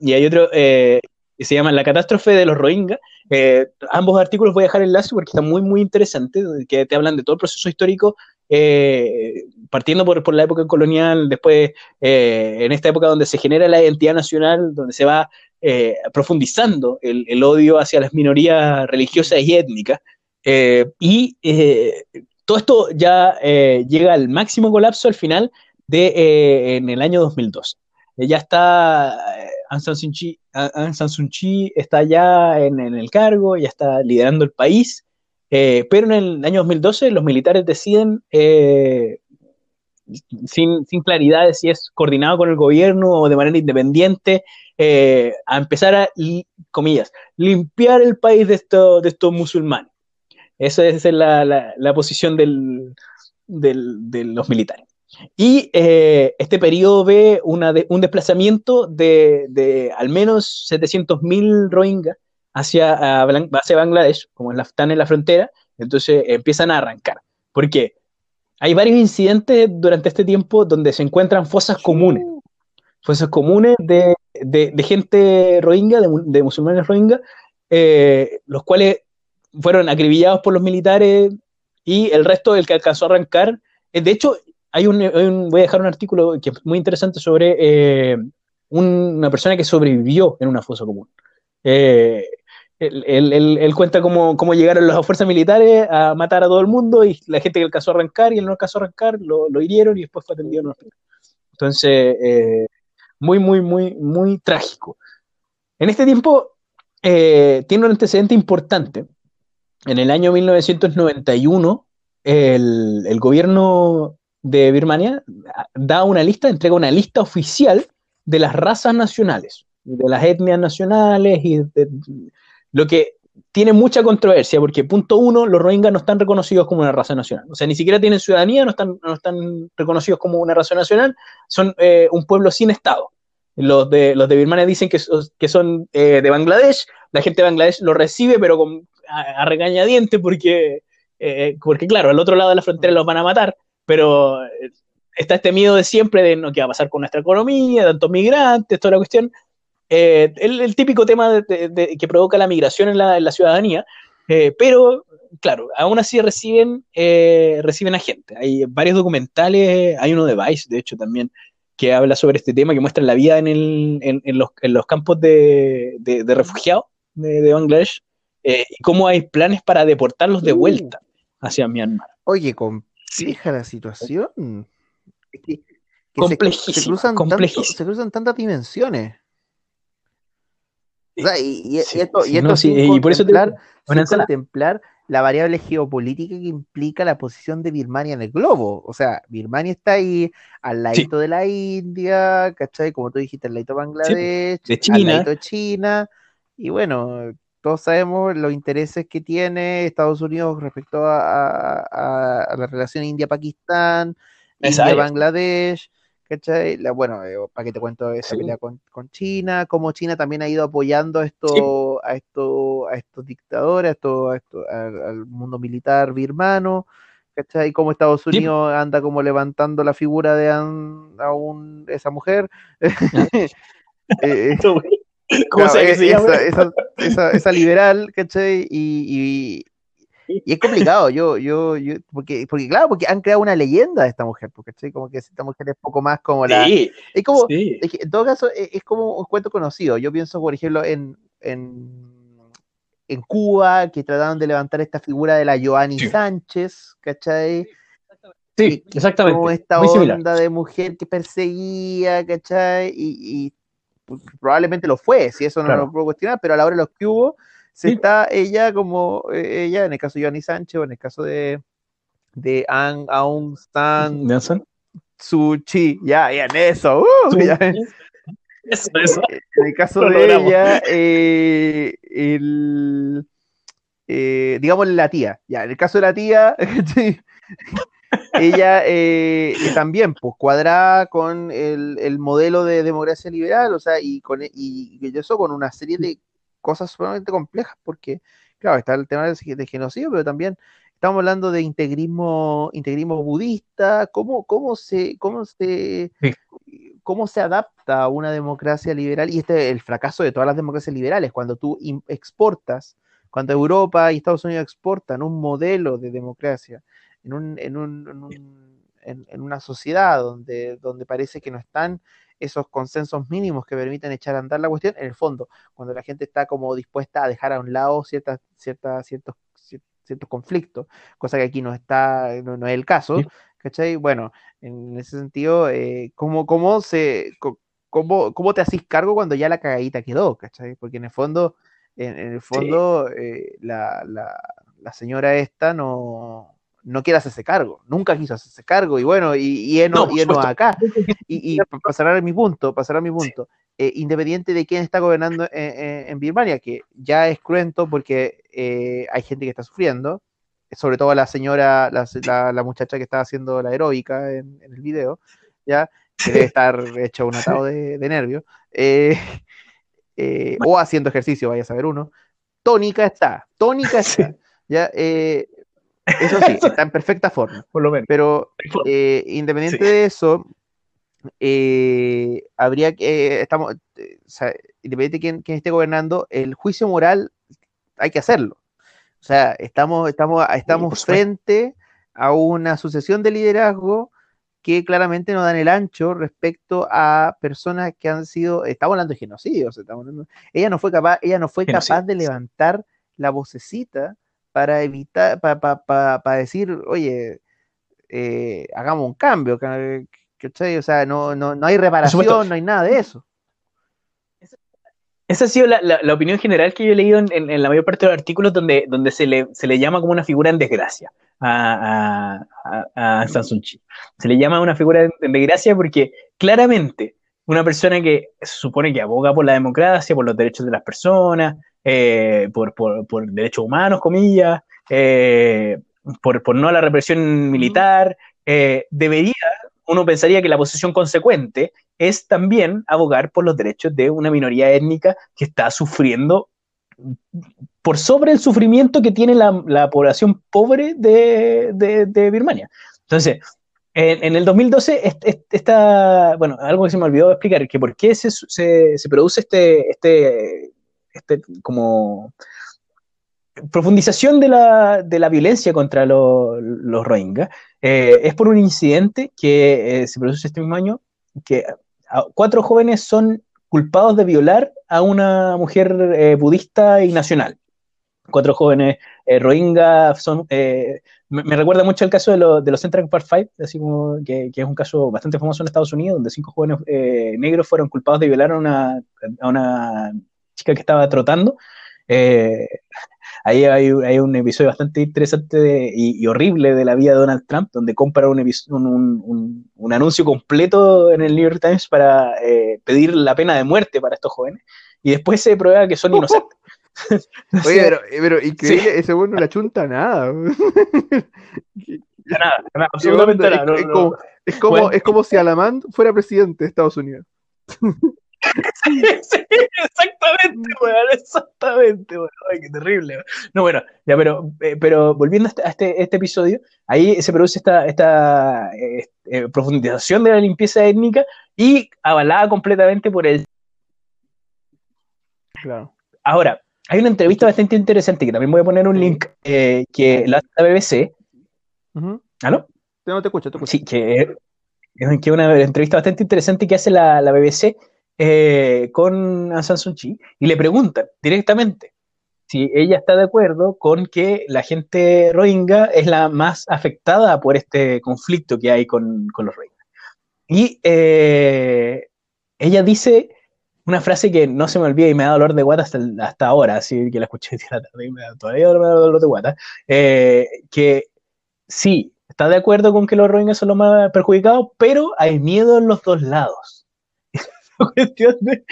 y hay otro que se llama La catástrofe de los Rohingya. Ambos artículos voy a dejar el enlace porque están muy, muy interesantes, que te hablan de todo el proceso histórico eh, partiendo por, por la época colonial, después eh, en esta época donde se genera la identidad nacional, donde se va eh, profundizando el, el odio hacia las minorías religiosas y étnicas. eh, y todo esto ya llega al máximo colapso al final de en el año 2002. Eh, ya está Aung San Suu Kyi, San Suu Kyi está ya en, en el cargo, ya está liderando el país. Eh, pero en el año 2012 los militares deciden, eh, sin, sin claridad de si es coordinado con el gobierno o de manera independiente, eh, a empezar a, limpiar el país de, esto- de estos musulmanes. Esa es la, posición del- de los militares. Y este periodo ve una de- un desplazamiento de, de al menos 700.000 rohingyas hacia, hacia Bangladesh, como están en la frontera, entonces empiezan a arrancar. ¿Por qué? Hay varios incidentes durante este tiempo donde se encuentran fosas comunes, fosas comunes de, de- de gente rohingya, de, mu- de musulmanes rohingya, eh, los cuales fueron acribillados por los militares y el resto del que alcanzó a arrancar. eh, de hecho, hay un, hay un- voy a dejar un artículo que es muy interesante sobre eh, un- una persona que sobrevivió en una fosa común. Eh, él, cuenta cómo, cómo llegaron las fuerzas militares a matar a todo el mundo y la gente que alcanzó a arrancar y él no alcanzó a arrancar lo, lo hirieron y después fue atendido en un hospital. Entonces, eh, muy, muy, muy, muy trágico. En este tiempo eh, tiene un antecedente importante. En el año 1991, el, el gobierno de Birmania da una lista, entrega una lista oficial de las razas nacionales, de las etnias nacionales y de- lo que tiene mucha controversia, porque punto uno, los rohingyas no están reconocidos como una raza nacional, o sea, ni siquiera tienen ciudadanía, no están, no están reconocidos como una raza nacional, son eh, un pueblo sin Estado. Los de, los de Birmania dicen que, que son eh, de Bangladesh, la gente de Bangladesh lo recibe, pero con, a, a regañadiente porque eh, porque claro, al otro lado de la frontera los van a matar, pero eh, está este miedo de siempre de no, qué va a pasar con nuestra economía, tantos migrantes, toda la cuestión. Eh, el, el típico tema de- de- de- que provoca la migración en la, en la ciudadanía, eh, pero claro, aún así reciben, eh, reciben a gente. Hay varios documentales, hay uno de Vice, de hecho, también, que habla sobre este tema, que muestra la vida en, el- en- en los, en los campos de, refugiados de, de Bangladesh eh, y cómo hay planes para deportarlos de vuelta hacia Myanmar. Oye, compleja la situación. Que- que se- Complejísima, se, cruzan tanto- complejísima. se cruzan tantas dimensiones. O sea, y, y- y Sí, esto, sí, y esto no, sí, sin y por eso te sin contemplar la variable geopolítica que implica la posición de Birmania en el globo. O sea, Birmania está ahí al ladito de la India, ¿cachai? Como tú dijiste, al ladito de Bangladesh, de al China. ladito de China. Y bueno, todos sabemos los intereses que tiene Estados Unidos respecto a, a- la relación India-Pakistán. India-Bangladesh. ¿Cachai? La- bueno, eh, para que te cuento esa Sí. pelea con, con China, cómo China también ha ido apoyando a estos, a estos, a estos dictadores, a estos, a estos- al, al mundo militar birmano, ¿cachai? Cómo Estados Unidos anda como levantando la figura de an- a un- esa mujer. Eh, ¿Cómo Claro, eh, se llama? esa, esa, esa, esa liberal, ¿cachai? Y, y, es complicado, yo, yo, yo, porque, porque claro, porque han creado una leyenda de esta mujer, porque, ¿cachai? Como que esta mujer es poco más como la... Sí, Es como, sí. es que en todo caso, es, es como un cuento conocido. Yo pienso, por ejemplo, en, en, en Cuba, que trataron de levantar esta figura de la Joanny Sí. Sánchez, ¿cachai? Sí, exactamente. como esta Muy similar. onda de mujer que perseguía, ¿cachai? Y, y, pues, probablemente lo fue, si eso no Claro. lo puedo cuestionar, pero a la hora de los que hubo, se Sí. está ella como eh, ella, en el caso de Joanny Sánchez, o en el caso de, de Aung, Aung San Nelson. Suu Kyi, ya, ya, en eso, uh, ya. Eso, eso. En el caso Lo de logramos. ella, eh, el, eh, digámosle la tía, ya, en el caso de la tía, ella eh, eh, también, pues, cuadrada con el, el modelo de democracia liberal, o sea, y con y, y eso con una serie de cosas sumamente complejas, porque, claro, está el tema del, del genocidio, pero también estamos hablando de integrismo, integrismo budista, cómo, cómo se, cómo se, cómo se adapta a una democracia liberal, y este es el fracaso de todas las democracias liberales, cuando tú exportas, cuando Europa y Estados Unidos exportan un modelo de democracia en, un, en, un, en, un- en- en una sociedad donde, donde parece que no están esos consensos mínimos que permiten echar a andar la cuestión, en el fondo, cuando la gente está como dispuesta a dejar a un lado ciertas, ciertas, ciertos, cier- ciertos conflictos, cosa que aquí no está, no, no es el caso, Sí. ¿cachai? Bueno, en ese sentido, eh, ¿cómo, cómo se, cómo, cómo te hacís cargo cuando ya la cagadita quedó, ¿cachai? Porque en el fondo, en, en el fondo, eh, la, la, la señora esta no, no quiere hacerse cargo, nunca quiso hacerse cargo, y bueno, y, y No, y supuesto. acá. Y, y pa- pasará a mi punto, pasará mi punto. Eh, independiente de quién está gobernando en, en- en Birmania, que ya es cruento porque eh, hay gente que está sufriendo, sobre todo la señora, la, la- la muchacha que estaba haciendo la heroica en, en el video, ya, que debe estar hecho un atado de, de nervios, eh, eh, o haciendo ejercicio, vaya a saber uno. Tónica está, tónica está, ya, eh, eso sí, está en perfecta forma. Por lo menos. Pero eh, independiente Sí. de eso, eh, habría que, eh, estamos, eh, o sea, independiente de quién, quién esté gobernando, el juicio moral hay que hacerlo. O sea, estamos, estamos, estamos frente a una sucesión de liderazgo que claramente no dan el ancho respecto a personas que han sido, estamos hablando de genocidio, o sea, estamos hablando- ella no fue capaz, ella no fue Genocidio, capaz de levantar la vocecita para evitar, para decir, oye, eh, hagamos un cambio, ca- ¿cachai? O sea, no, no, no hay reparación, no hay nada de eso. Esa ha sido la, la- la opinión general que yo he leído en, en- en la mayor parte de los artículos donde, donde se, le, se le llama como una figura en desgracia a, a, a, Kyi. Se le llama una figura en desgracia porque claramente una persona que se supone que aboga por la democracia, por los derechos de las personas, eh, por, por, por derechos humanos, comillas, eh, por, por no a la represión militar, eh, debería, uno pensaría que la posición consecuente es también abogar por los derechos de una minoría étnica que está sufriendo por sobre el sufrimiento que tiene la, la población pobre de, de- de Birmania. Entonces, en, en el 2012, est- est- esta, bueno, algo que se me olvidó explicar, que por qué se, se, se produce este, este, este como profundización de la, de la violencia contra lo- los Rohingya, eh, es por un incidente que eh, se produce este mismo año, que cuatro jóvenes son culpados de violar a una mujer eh, budista y nacional. Cuatro jóvenes Rohingya son... me, recuerda mucho el caso de, lo- de los Central Park Five, así como que, que es un caso bastante famoso en Estados Unidos, donde cinco jóvenes negros fueron culpados de violar a una, a una chica que estaba trotando. Eh, ahí hay, hay un episodio bastante interesante de- y, y horrible de la vida de Donald Trump, donde compra un, episo- un, un- un- un anuncio completo en el New York Times para eh, pedir la pena de muerte para estos jóvenes, y después se prueba que son inocentes. Oye, pero, eh, pero increíble, ese weón no la chunta nada. nada, nada, absolutamente nada. no, Es, no. como, es, como, Bueno. es como si Alamán fuera presidente de Estados Unidos. Sí, exactamente, weón, exactamente, weón. Ay, qué terrible. weón. No, bueno, ya, pero, eh, pero volviendo a este, a este, este episodio, ahí se produce esta, esta eh, eh, profundización de la limpieza étnica y avalada completamente por el. Claro. Ahora, hay una entrevista bastante interesante que también voy a poner un link que la hace la BBC. Ujú. ¿Aló? No te escucho, te escucho. Sí, que es que una entrevista bastante interesante que hace la, la BBC eh, con Aung San Suu y le preguntan directamente si ella está de acuerdo con que la gente rohingya es la más afectada por este conflicto que hay con, con los rohingya. Y eh, ella dice una frase que no se me olvida y me da dolor de guata hasta, hasta ahora, así que la escuché la tarde y me da- todavía dolor de guata, eh, que sí, está de acuerdo con que los rohingyas son los más perjudicados, pero hay miedo en los dos lados. Cuestión de,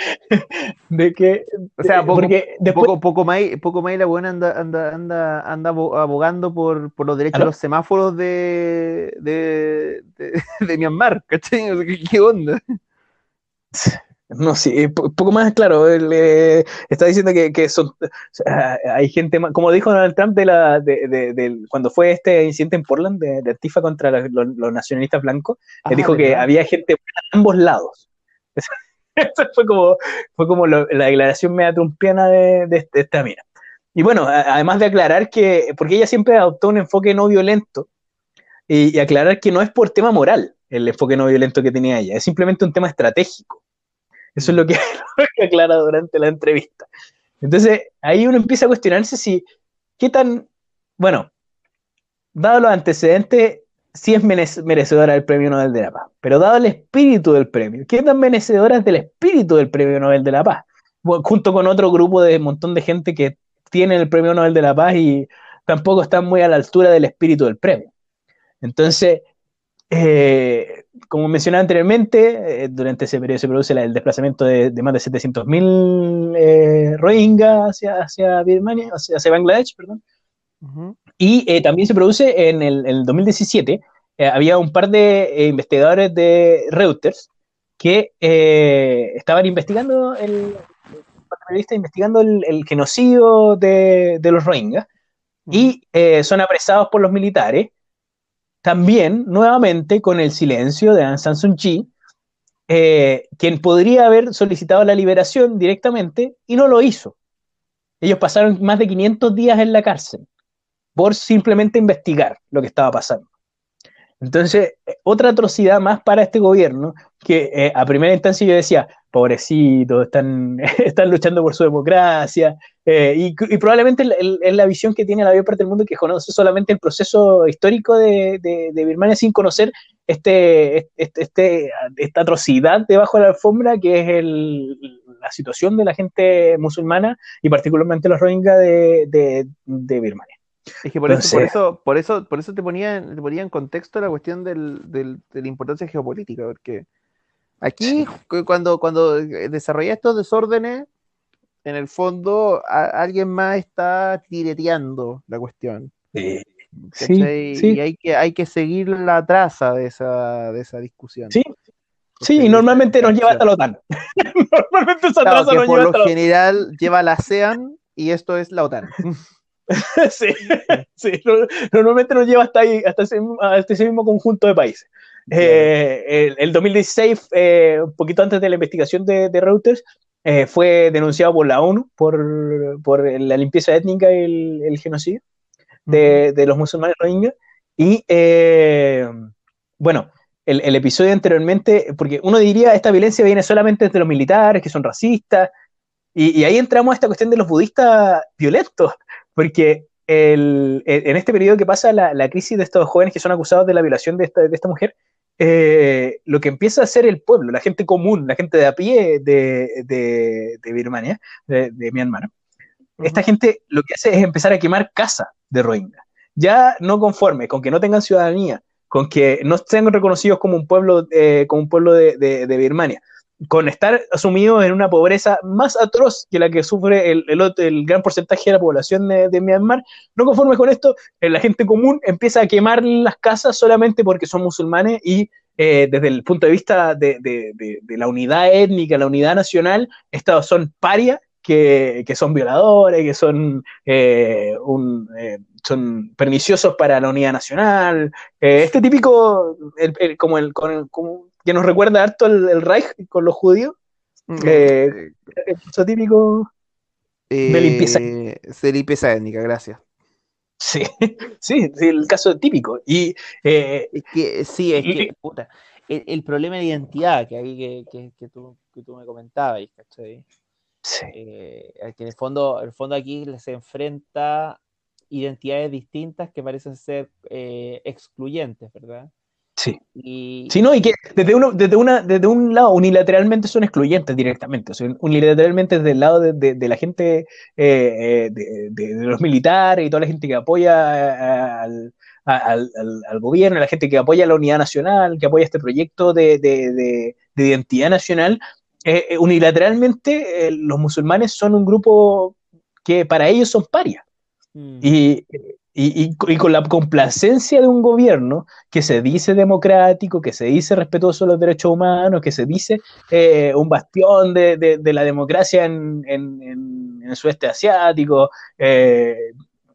de que... O sea, poco, porque después, poco, poco más, poco más y la buena anda, anda, anda, anda abo- abogando por, por los derechos de los semáforos de, de, de, de Myanmar, ¿cachai? ¿Qué, onda? No, sí, eh, po- poco más claro. Él eh, está diciendo que, que son, o sea, hay gente más, como dijo Donald Trump de la, de, de- cuando fue este incidente en Portland de, de Antifa contra los, los nacionalistas blancos, él Ah, dijo que ¿verdad? había gente buena a ambos lados. Esa fue como, fue como lo- la declaración media trumpiana de, de, de esta mina. Y bueno, además de aclarar que, porque ella siempre adoptó un enfoque no violento, y, y aclarar que no es por tema moral el enfoque no violento que tenía ella, es simplemente un tema estratégico. Eso es lo que, lo que aclara durante la entrevista. Entonces, ahí uno empieza a cuestionarse si, qué tan, bueno, dado los antecedentes, sí es merec- merecedora del premio Nobel de la Paz, pero dado el espíritu del premio, ¿qué tan merecedora del espíritu del premio Nobel de la Paz? Junto con otro grupo de montón de gente que tiene el premio Nobel de la Paz y tampoco están muy a la altura del espíritu del premio. Entonces, eh, como mencionaba anteriormente, eh, durante ese periodo se produce el desplazamiento de, más de 700.000 eh, Rohingya hacia, hacia Birmania, hacia, Bangladesh, perdón. Y eh, también se produce en el, en el 2017, eh, había un par de eh, investigadores de Reuters que estaban investigando el, periodistas investigando el, el genocidio de, de los Rohingya y son apresados por los militares, también nuevamente con el silencio de Aung San Suu Kyi, quien podría haber solicitado la liberación directamente y no lo hizo. Ellos pasaron más de 500 días en la cárcel por simplemente investigar lo que estaba pasando. Entonces, eh, otra atrocidad más para este gobierno, que eh, a primera instancia yo decía, pobrecitos, están, están luchando por su democracia, eh, y, probablemente es la visión que tiene la mayor parte del mundo que conoce solamente el proceso histórico de, de- Birmania sin conocer este, este, este- esta atrocidad debajo de la alfombra que es el- la situación de la gente musulmana y particularmente los rohingya de- de Birmania. Es que por eso, por eso, por eso, por eso te ponía, en- te ponía en contexto la cuestión del, del- de la importancia geopolítica, porque aquí cu- cuando, cuando eh, desarrolla estos desórdenes, en el fondo a- alguien más está tireteando la cuestión. Sí, sí. Y hay que, hay que seguir la traza de esa, de esa discusión. Sí, Sí, y normalmente nos lleva hasta la OTAN. normalmente esa Claro, traza nos por lleva lo hasta la OTAN. general lleva la ASEAN y esto es la OTAN. sí, sí, no- normalmente nos lleva hasta ahí, hasta ese, hasta ese mismo conjunto de países. Eh, el, el 2016, eh, un poquito antes de la investigación de, de Reuters, eh, fue denunciado por la ONU por, por la limpieza étnica y el, el genocidio de, de los musulmanes rohingya. Y eh, bueno, el, el episodio anteriormente, porque uno diría esta violencia viene solamente de los militares, que son racistas, y, y ahí entramos a esta cuestión de los budistas violentos, porque el- el- en este periodo que pasa la, la crisis de estos jóvenes que son acusados de la violación de esta, de esta mujer, eh, lo que empieza a hacer el pueblo, la gente común, la gente de a pie de, de, de Birmania, de, de Myanmar, esta gente lo que hace es empezar a quemar casas de Rohingya. Ya no conforme con que no tengan ciudadanía, con que no estén reconocidos como un pueblo, eh, como un pueblo de Birmania, con estar asumidos en una pobreza más atroz que la que sufre el, el el gran porcentaje de la población de, de Myanmar, no conforme con esto, eh, la gente común empieza a quemar las casas solamente porque son musulmanes y eh, desde el punto de vista de- de la unidad étnica, la unidad nacional, estos son parias que, que son violadores, que son, eh, un, eh, son perniciosos para la unidad nacional. Eh, este típico, el- el- como el, con el- como- que nos recuerda harto el, Reich con los judíos, eh, eso típico. de limpieza. Eh, de limpieza étnica, gracias. Sí, sí, sí, el caso típico. Y eh, Es que sí, es Y- que, puta, el, el problema de identidad que ahí que, que, que tú, que tú me comentabas, ¿cachai? sí, Eh, que en el fondo, el fondo aquí se enfrenta identidades distintas que parecen ser eh, excluyentes, ¿verdad? sí. Y, Sí, no, y que desde, uno, desde, una, desde un lado unilateralmente son excluyentes directamente, o sea, unilateralmente desde el lado de, de- de la gente, eh, eh, de, los militares y toda la gente que apoya a- al, a- al- al- al gobierno, la gente que apoya la unidad nacional, que apoya este proyecto de, de- de- de identidad nacional, eh, unilateralmente eh, los musulmanes son un grupo que para ellos son parias. Mm, Y, y- y- y con la complacencia de un gobierno que se dice democrático, que se dice respetuoso de los derechos humanos, que se dice eh, un bastión de, de- de la democracia en, en- en- el sudeste asiático, eh,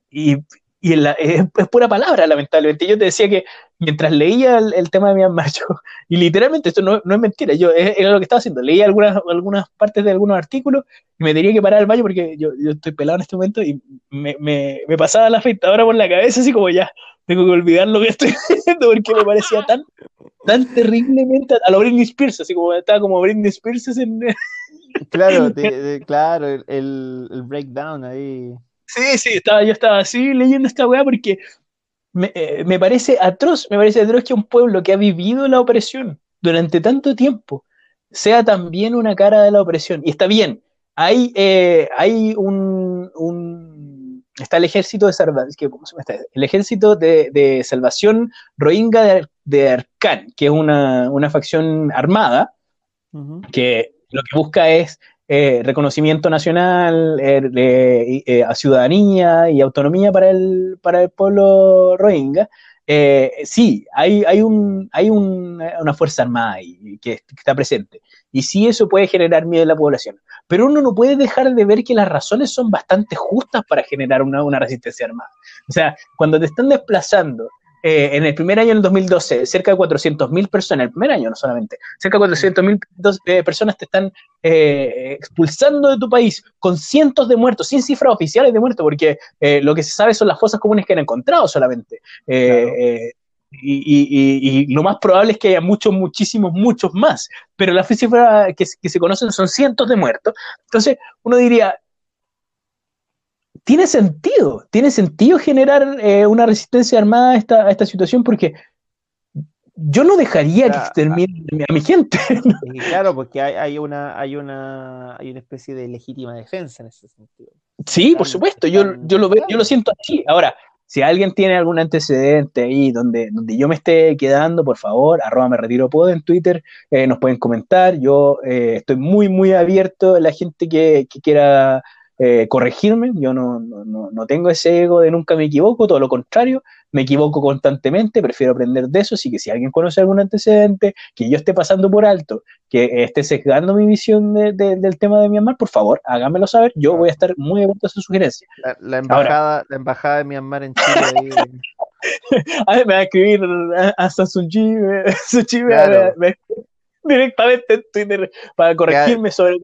y, y la- es, es pura palabra, lamentablemente. Yo te decía que mientras leía el, el tema de Myanmar, yo, y literalmente esto no, no es mentira, yo es- era lo que estaba haciendo, leía algunas, algunas partes de algunos artículos y me tenía que parar al baño porque yo, yo estoy pelado en este momento y me, me, me pasaba la afeitadora por la cabeza, así como ya, tengo que olvidar lo que estoy haciendo porque me parecía tan, tan terriblemente a lo Britney Spears, así como estaba como Britney Spears en... Claro, te- te- claro, el, el, el breakdown ahí. Sí, sí, estaba, yo estaba así leyendo esta weá porque me, eh, me parece atroz, me parece atroz que un pueblo que ha vivido la opresión durante tanto tiempo sea también una cara de la opresión. Y está bien, hay, eh, hay un, un- Está el ejército de salvación, ¿cómo se llama este? El ejército de, de salvación rohingya de, de Arkan, que es una, una facción armada, que lo que busca es eh, reconocimiento nacional, eh, eh, ciudadanía y autonomía para el, para el pueblo rohingya. Sí, hay, hay, un, hay un- una fuerza armada ahí que, que está presente. Y sí, eso puede generar miedo en la población. Pero uno no puede dejar de ver que las razones son bastante justas para generar una, una resistencia armada. O sea, cuando te están desplazando eh, en el primer año, en el 2012, cerca de 400.000 personas, el primer año no solamente, cerca de 400.000 dos- eh, personas te están eh, expulsando de tu país con cientos de muertos, sin cifras oficiales de muertos, porque eh, lo que se sabe son las fosas comunes que han encontrado solamente. Eh, Claro. y, y- y- y lo más probable es que haya muchos, muchísimos, muchos más. Pero las cifras que, que se conocen son cientos de muertos. Entonces, uno diría, tiene sentido, tiene sentido generar eh, una resistencia armada a esta, a esta situación porque yo no dejaría que exterminen a mi gente. Claro, porque hay, hay una, hay una, hay una especie de legítima defensa en ese sentido. Sí, por supuesto, yo, están- yo, lo veo, yo lo siento así. Ahora, si alguien tiene algún antecedente ahí donde, donde yo me esté quedando, por favor, arroba me retiro pod en Twitter, eh, nos pueden comentar. Yo eh, estoy muy, muy abierto a la gente que, que quiera eh, corregirme, yo no, no, no, tengo ese ego de nunca me equivoco, todo lo contrario, me equivoco constantemente, prefiero aprender de eso, así que si alguien conoce algún antecedente, que yo esté pasando por alto, que esté sesgando mi visión de- de- del tema de Myanmar, por favor, háganmelo saber, yo voy a estar muy abierto a su sugerencia. La, la embajada, la embajada de Myanmar en Chile ahí, A ver, me va a escribir a, a Sansunji, me- Sansunji me- Claro. me- me- directamente en Twitter para corregirme sobre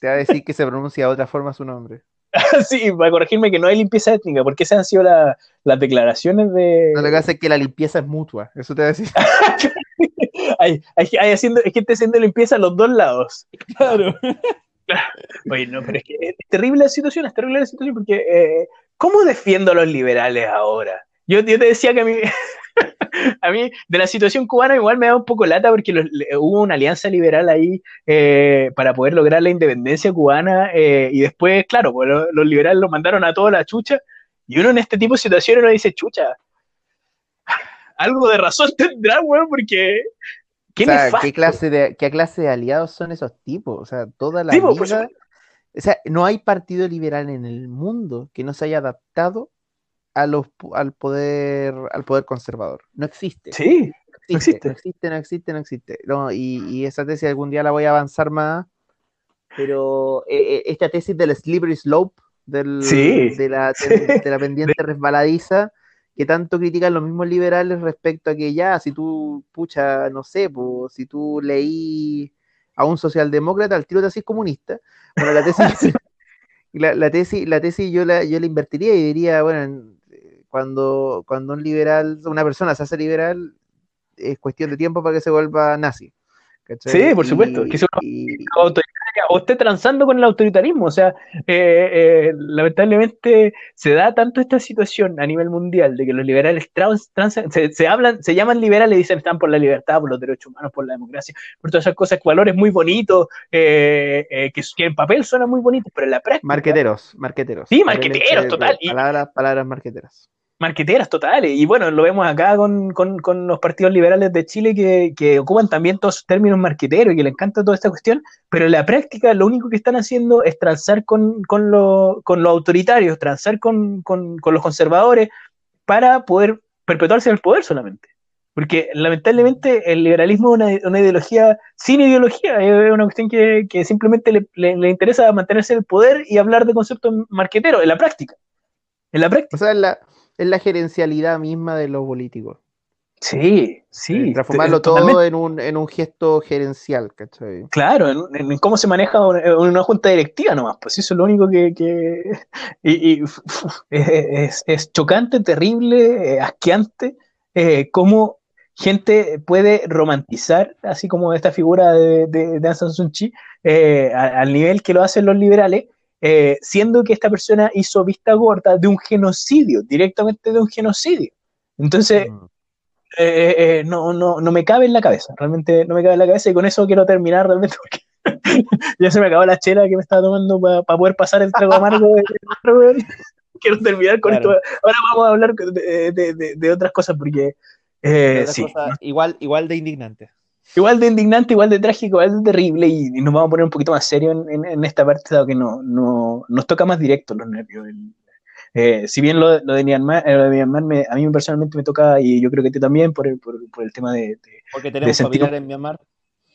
te va a decir que se pronuncia de otra forma su nombre. sí, para corregirme que no hay limpieza étnica, porque esas han sido la- las declaraciones de No, lo que hace es que la limpieza es mutua. Eso te va a decir. hay, hay, hay haciendo, hay gente haciendo limpieza a los dos lados. Claro. Oye, no, pero es que es terrible la situación, es terrible la situación, porque eh, ¿cómo defiendo a los liberales ahora? Yo, yo te decía que a mí, a mí, de la situación cubana igual me da un poco lata porque los- hubo una alianza liberal ahí eh, para poder lograr la independencia cubana eh, y después, claro, pues, lo- los liberales lo mandaron a toda la chucha y uno en este tipo de situaciones uno dice, chucha, algo de razón tendrá, weón, porque... ¿Qué O sea, nefasto. ¿qué clase, de, ¿qué clase de aliados son esos tipos? O sea, toda la Sí, pues, vida-. O sea, no hay partido liberal en el mundo que no se haya adaptado a los, al poder, al poder conservador. No existe. Sí, no existe. no existe, no existe, no existe. No, y, y esa tesis algún día la voy a avanzar más, pero eh, eh, esta tesis del slippery slope, del, Sí. de, la, del- de la pendiente resbaladiza, que tanto critican los mismos liberales respecto a que ya, si tú, pucha, no sé, pues, si tú leí a un socialdemócrata, al tiro te haces comunista. Bueno, la tesis, la, la tesis, la tesis yo la, yo la invertiría y diría, bueno, en- cuando, cuando un liberal, una persona se hace liberal, es cuestión de tiempo para que se vuelva nazi. ¿cachai? Sí, por supuesto, Y- que se y- autoritaria o esté transando con el autoritarismo. O sea, eh, eh, lamentablemente se da tanto esta situación a nivel mundial de que los liberales trans, se, se hablan, se llaman liberales y dicen están por la libertad, por los derechos humanos, por la democracia, por todas esas cosas, valores muy bonitos, eh, eh, que, que en papel suenan muy bonitos, pero en la práctica, marqueteros, marqueteros. Sí, marqueteros, total, y- Palabras, palabras marqueteras. Marqueteras totales. Y bueno, lo vemos acá con, con- con los partidos liberales de Chile que, que ocupan también todos esos términos marqueteros y que le encanta toda esta cuestión, pero en la práctica lo único que están haciendo es transar con, con, lo- con los autoritarios, transar con, con- con los conservadores para poder perpetuarse en el poder solamente. Porque lamentablemente el liberalismo es una, una ideología sin ideología, es una cuestión que, que simplemente le, le- le interesa mantenerse en el poder y hablar de conceptos marqueteros en la práctica. En la práctica. O sea, la, es la gerencialidad misma de los políticos. Sí, sí. Eh, transformarlo totalmente. todo en un, en un gesto gerencial, ¿cachai? Claro, en, en cómo se maneja una, en una junta directiva nomás, pues eso es lo único que... que- y, es, es- chocante, terrible, eh, asqueante, eh, cómo gente puede romantizar, así como esta figura de, de, de Aung San Suu Kyi, eh, a- al nivel que lo hacen los liberales, eh, siendo que esta persona hizo vista gorda de un genocidio, directamente de un genocidio. Entonces, Mm. eh, eh, no, no, no me cabe en la cabeza, realmente no me cabe en la cabeza y con eso quiero terminar realmente porque ya se me acabó la chela que me estaba tomando para poder pasar el trago amargo. de- quiero terminar con Claro. esto. Ahora vamos a hablar de, de- de- otras cosas porque eh, sí, cosa igual, igual de indignante. Igual de indignante, igual de trágico, igual de terrible y, y nos vamos a poner un poquito más serio en, en- en esta parte dado que no, no, nos toca más directo los nervios. El- eh, si bien lo, lo de Myanmar, eh, lo de Myanmar me- a mí personalmente me toca y yo creo que a ti también por el, por, por el tema de, de- Porque tenemos sentir- familiares en Myanmar.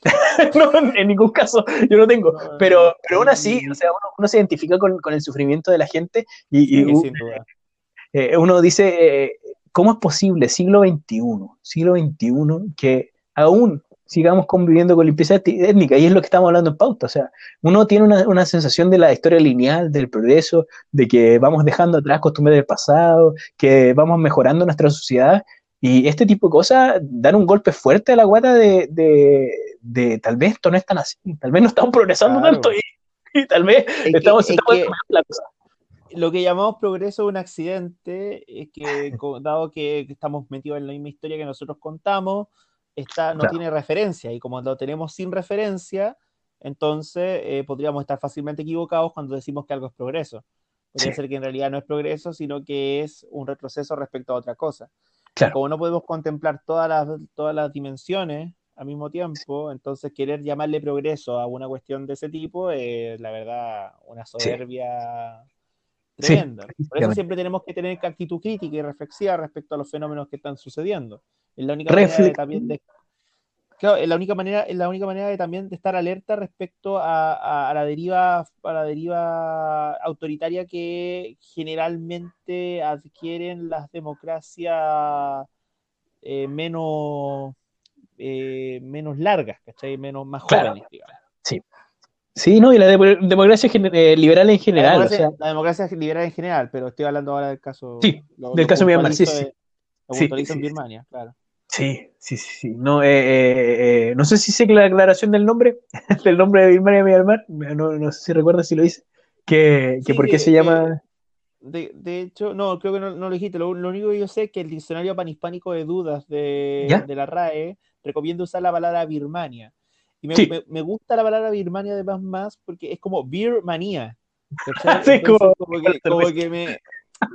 no, en ningún caso yo no tengo, pero, pero aún así, o sea, uno, uno se identifica con, con el sufrimiento de la gente y, y Sí, sin duda. eh, uno dice, eh, ¿cómo es posible, siglo XXI, siglo XXI, que aún sigamos conviviendo con limpieza étnica? Y es lo que estamos hablando en pauta, o sea, uno tiene una, una sensación de la historia lineal, del progreso, de que vamos dejando atrás costumbres del pasado, que vamos mejorando nuestra sociedad, y este tipo de cosas dan un golpe fuerte a la guata de, de, de tal vez esto no es tan así, tal vez no estamos progresando Claro. tanto y, y tal vez Es que- estamos, es que- la cosa. Lo que llamamos progreso de un accidente es que, dado que estamos metidos en la misma historia que nosotros contamos, esta no Claro. tiene referencia. Y como lo tenemos sin referencia, entonces eh, podríamos estar fácilmente equivocados cuando decimos que algo es progreso. Podría Sí. ser que en realidad no es progreso, sino que es un retroceso respecto a otra cosa. Claro. Como no podemos contemplar todas las, todas las dimensiones al mismo tiempo, entonces querer llamarle progreso a una cuestión de ese tipo es, la verdad, una soberbia Sí, tremenda. Por eso siempre tenemos que tener actitud crítica y reflexiva respecto a los fenómenos que están sucediendo. Es la única manera de también de... Claro, es la única manera, es la única manera de también de estar alerta respecto a, a- a la deriva, a la deriva autoritaria que generalmente adquieren las democracias eh, menos, eh, menos largas, ¿cachai? Menos, más Claro. jóvenes, digamos. Sí, no, y la de- democracia eh, liberal en La general, o democracia, sea, la democracia liberal en general, pero estoy hablando ahora del caso. Sí, lo- del lo caso Myanmar, sí, sí. Lo Sí, en sí, sí. Birmania, claro. sí, sí, sí, sí. No, eh, eh, eh, no sé si sé la aclaración del nombre, del nombre de Birmania Myanmar, no, no sé si recuerdas si lo hice, que, que Sí, por qué se llama... De, de hecho, no, creo que no, no lo dijiste. Lo, lo único que yo sé es que el diccionario panhispánico de dudas de, de la RAE recomienda usar la palabra Birmania. Y me, Sí. me- me gusta la palabra Birmania además más porque es como Birmania. ¿cachai? Sí, Entonces, como- como, que, como que me,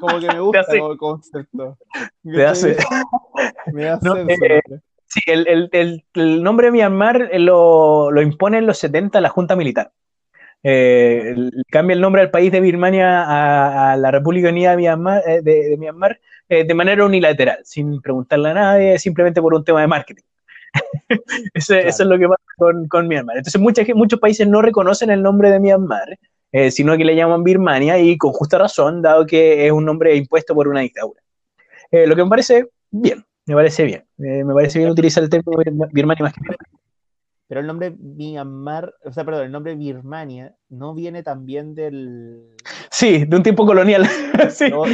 como que me gusta como el concepto. Te hace- ¿cachai? Me hace No, eh. Sí, el, el- el- el nombre de Myanmar eh, lo, lo impone en los 70 la Junta Militar. Eh, cambia el nombre al país de Birmania a, a la República Unida de Myanmar, eh, de, de Myanmar eh, de manera unilateral, sin preguntarle a nadie, simplemente por un tema de marketing. Claro. Eso es lo que pasa con, con Myanmar. Entonces, mucha gen- muchos países no reconocen el nombre de Myanmar, eh, sino que le llaman Birmania y con justa razón, dado que es un nombre impuesto por una dictadura. Eh, lo que me parece bien, me parece bien. Eh, me parece bien utilizar el término Birma- Birmania más que Myanmar. Pero el nombre Myanmar, o sea, perdón, el nombre Birmania no viene también del. Sí, de un tiempo colonial. sí. no,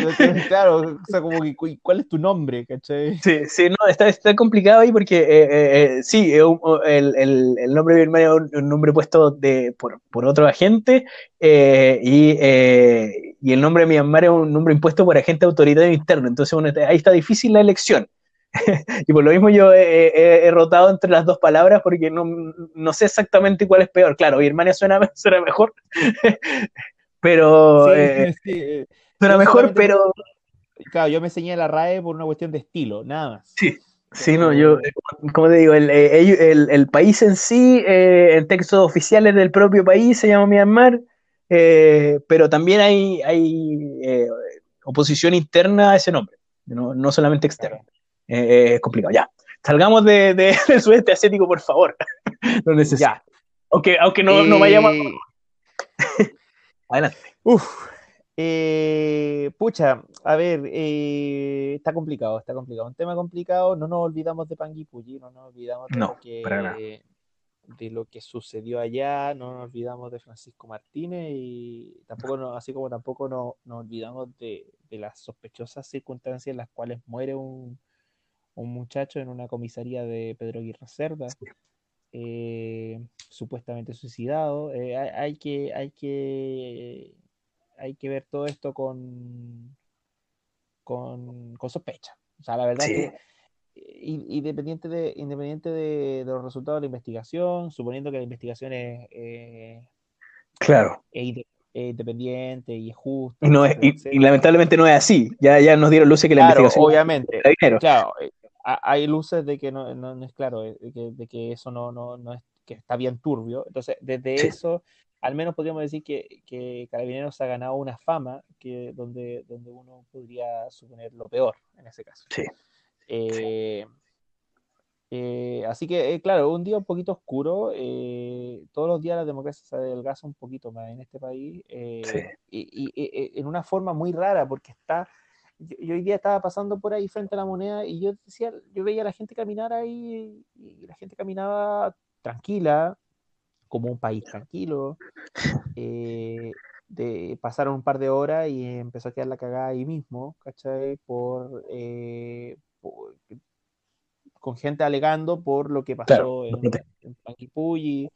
claro, o sea, como que, cu- ¿cuál es tu nombre? ¿Cachai? Sí, sí, no, está, está complicado ahí porque eh, eh, eh, sí, el, el- el nombre Birmania es un, un nombre puesto de, por, por otro agente eh, y, eh, y el nombre Myanmar es un nombre impuesto por agente autoritario interno, entonces bueno, ahí está difícil la elección. y por lo mismo yo he, he- he rotado entre las dos palabras porque no, no sé exactamente cuál es peor. Claro, Birmania suena, suena mejor, pero Sí, eh, sí, eh, suena yo mejor, pero claro, yo me enseñé la RAE por una cuestión de estilo, nada más. Sí, sí, no, yo, eh, como te digo, el, el- el país en sí, eh, en textos oficiales del propio país se llama Myanmar, eh, pero también hay, hay eh, oposición interna a ese nombre, no, no solamente externa. Eh, es complicado, ya. Salgamos de, de- del sudeste asiático, por favor. Lo necesito. Ya. Aunque, aunque no, no vayamos. Eh, Adelante. Uf, eh, pucha, a ver, eh, está complicado, está complicado. Un tema complicado, no nos olvidamos de Panguipulli, no nos olvidamos de, No, lo que, para nada. de lo que sucedió allá, no nos olvidamos de Francisco Martínez y tampoco, no- así como tampoco no- nos olvidamos de, de las sospechosas circunstancias en las cuales muere un, un muchacho en una comisaría de Pedro Aguirre Cerda eh, supuestamente suicidado. Eh, hay, hay que, hay que, hay que ver todo esto con, con, con sospecha. O sea, la verdad Sí. es que i- independiente de, independiente de, de los resultados de la investigación, suponiendo que la investigación es, eh, Claro. es inde- es independiente y es justa, Y, no es, etcétera, y, etcétera. y lamentablemente no es así. Ya, ya nos dieron luces que la Claro, investigación obviamente. Claro, ha- hay luces de que no, no- no es claro, eh, de que, de que eso no, no, no es, que está bien turbio. Entonces, desde Sí. eso, al menos podríamos decir que, que Carabineros ha ganado una fama que, donde, donde uno podría suponer lo peor en ese caso. Sí. Eh, eh, así que, eh, claro, un día un poquito oscuro. eh, todos los días la democracia se adelgaza un poquito más en este país. eh, Sí. y, y- y- en una forma muy rara, porque está. Yo, yo hoy día estaba pasando por ahí frente a la moneda y yo decía, yo veía a la gente caminar ahí y la gente caminaba tranquila, como un país tranquilo. eh, de, pasaron un par de horas y empezó a quedar la cagada ahí mismo, ¿cachai? Por, eh, por- con gente alegando por lo que pasó Claro, en, en Panguipulli,